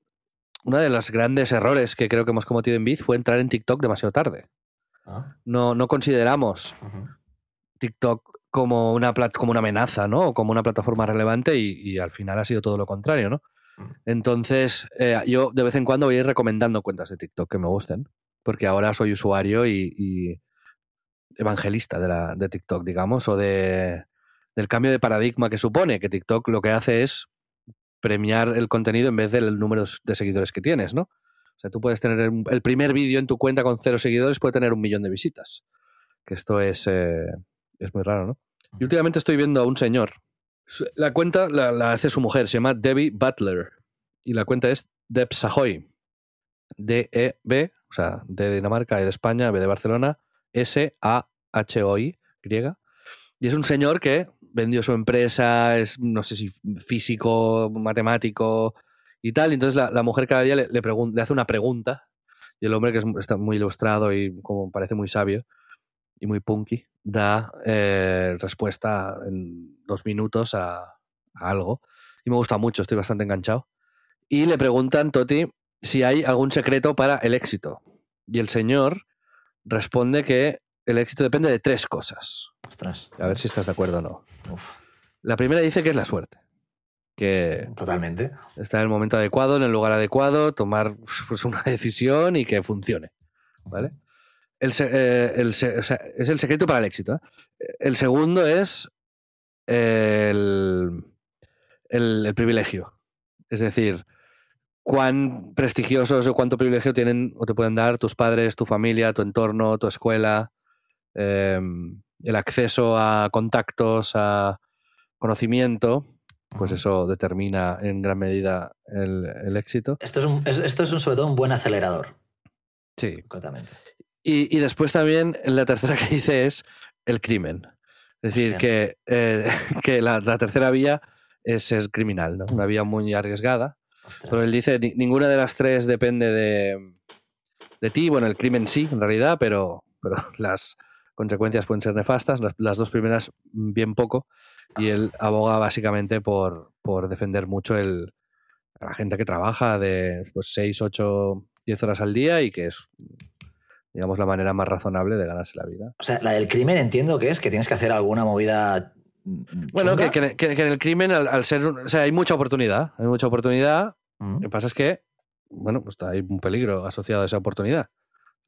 uno de los grandes errores que creo que hemos cometido en Biz fue entrar en TikTok demasiado tarde. Ah. No, no consideramos TikTok como una, como una amenaza, ¿no? O como una plataforma relevante y, al final ha sido todo lo contrario, ¿no? Entonces, eh, yo de vez en cuando voy a ir recomendando cuentas de TikTok que me gusten, porque ahora soy usuario y, evangelista de, la, de TikTok, digamos, o de, del cambio de paradigma que supone, que TikTok lo que hace es premiar el contenido en vez del número de seguidores que tienes, ¿no? O sea, tú puedes tener el primer vídeo en tu cuenta con cero seguidores, puede tener un millón de visitas. Que esto es, eh, es muy raro, ¿no? Y últimamente estoy viendo a un señor. La cuenta la, hace su mujer, se llama Debbie Butler. Y la cuenta es Deb Sahoy. D-E-B, o sea, D de Dinamarca, E de España, B de Barcelona, S-A-H-O-I, griega. Y es un señor que vendió su empresa, es, no sé si físico, matemático y tal. Y entonces la, mujer cada día le, le, hace una pregunta. Y el hombre, que está muy ilustrado y como parece muy sabio y muy punky, da eh, respuesta en dos minutos a, a, algo. Y me gusta mucho, estoy bastante enganchado. Y le preguntan, Toti, si hay algún secreto para el éxito. Y el señor responde que el éxito depende de tres cosas. A ver si estás de acuerdo o no. La primera dice que es la suerte. Que Totalmente. Está en el momento adecuado, en el lugar adecuado, tomar pues, una decisión y que funcione. ¿Vale? El, eh, es el secreto para el éxito. ¿eh? El segundo es el, el, privilegio. Es decir, cuán prestigiosos o cuánto privilegio tienen o te pueden dar tus padres, tu familia, tu entorno, tu escuela, Em, el acceso a contactos, a conocimiento, pues eso determina en gran medida el, éxito. Esto es, un, esto es sobre todo un buen acelerador. Sí. Completamente. Y, después también la tercera que dice es el crimen. Es decir, que, eh, que la, tercera vía es, es criminal, ¿no? Una vía muy arriesgada. Pero él dice, ninguna de las tres depende de, de ti. Bueno, el crimen sí, en realidad, pero, pero las, consecuencias pueden ser nefastas, las, dos primeras bien poco, y él aboga básicamente por, por defender mucho el, a la gente que trabaja de pues, 6, 8, 10 horas al día y que es, digamos, la manera más razonable de ganarse la vida. O sea, la del crimen entiendo que es que tienes que hacer alguna movida. Bueno, que, en el crimen, al, ser. O sea, hay mucha oportunidad. Hay mucha oportunidad. Lo que pasa es que, bueno, pues hay un peligro asociado a esa oportunidad.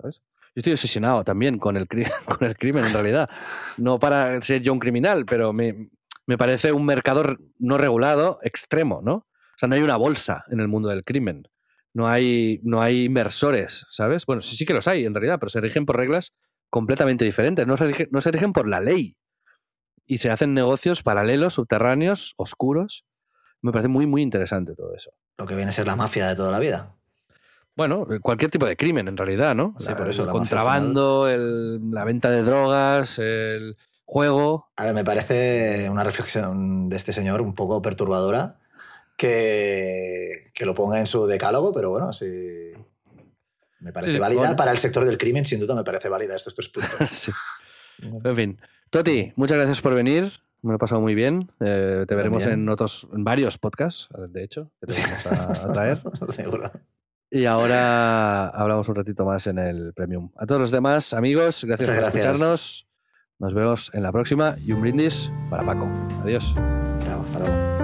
¿Sabes? Yo estoy obsesionado también con el, con el crimen, en realidad. No para ser yo un criminal, pero me, me parece un mercado no regulado extremo, ¿no? O sea, no hay una bolsa en el mundo del crimen. No hay, no hay inversores, ¿sabes? Bueno, sí, sí que los hay, en realidad, pero se rigen por reglas completamente diferentes. No se, rigen, no se rigen por la ley. Y se hacen negocios paralelos, subterráneos, oscuros. Me parece muy, muy interesante todo eso. Lo que viene a ser la mafia de toda la vida. Bueno, cualquier tipo de crimen en realidad, ¿no? Sí, por eso. El contrabando, la venta de drogas, el juego. A ver, me parece una reflexión de este señor un poco perturbadora que, que lo ponga en su decálogo, pero bueno, sí. Me parece válida. Para el sector del crimen, sin duda, me parece válida estos tres puntos. sí. En fin. Toti, muchas gracias por venir. Me lo he pasado muy bien. Eh, te veremos en otros, en varios podcasts, de hecho, que te vamos a traer. Seguro. Y ahora hablamos un ratito más en el Premium. A todos los demás, amigos, gracias por escucharnos. Nos vemos en la próxima y un brindis para Paco. Adiós. hasta luego.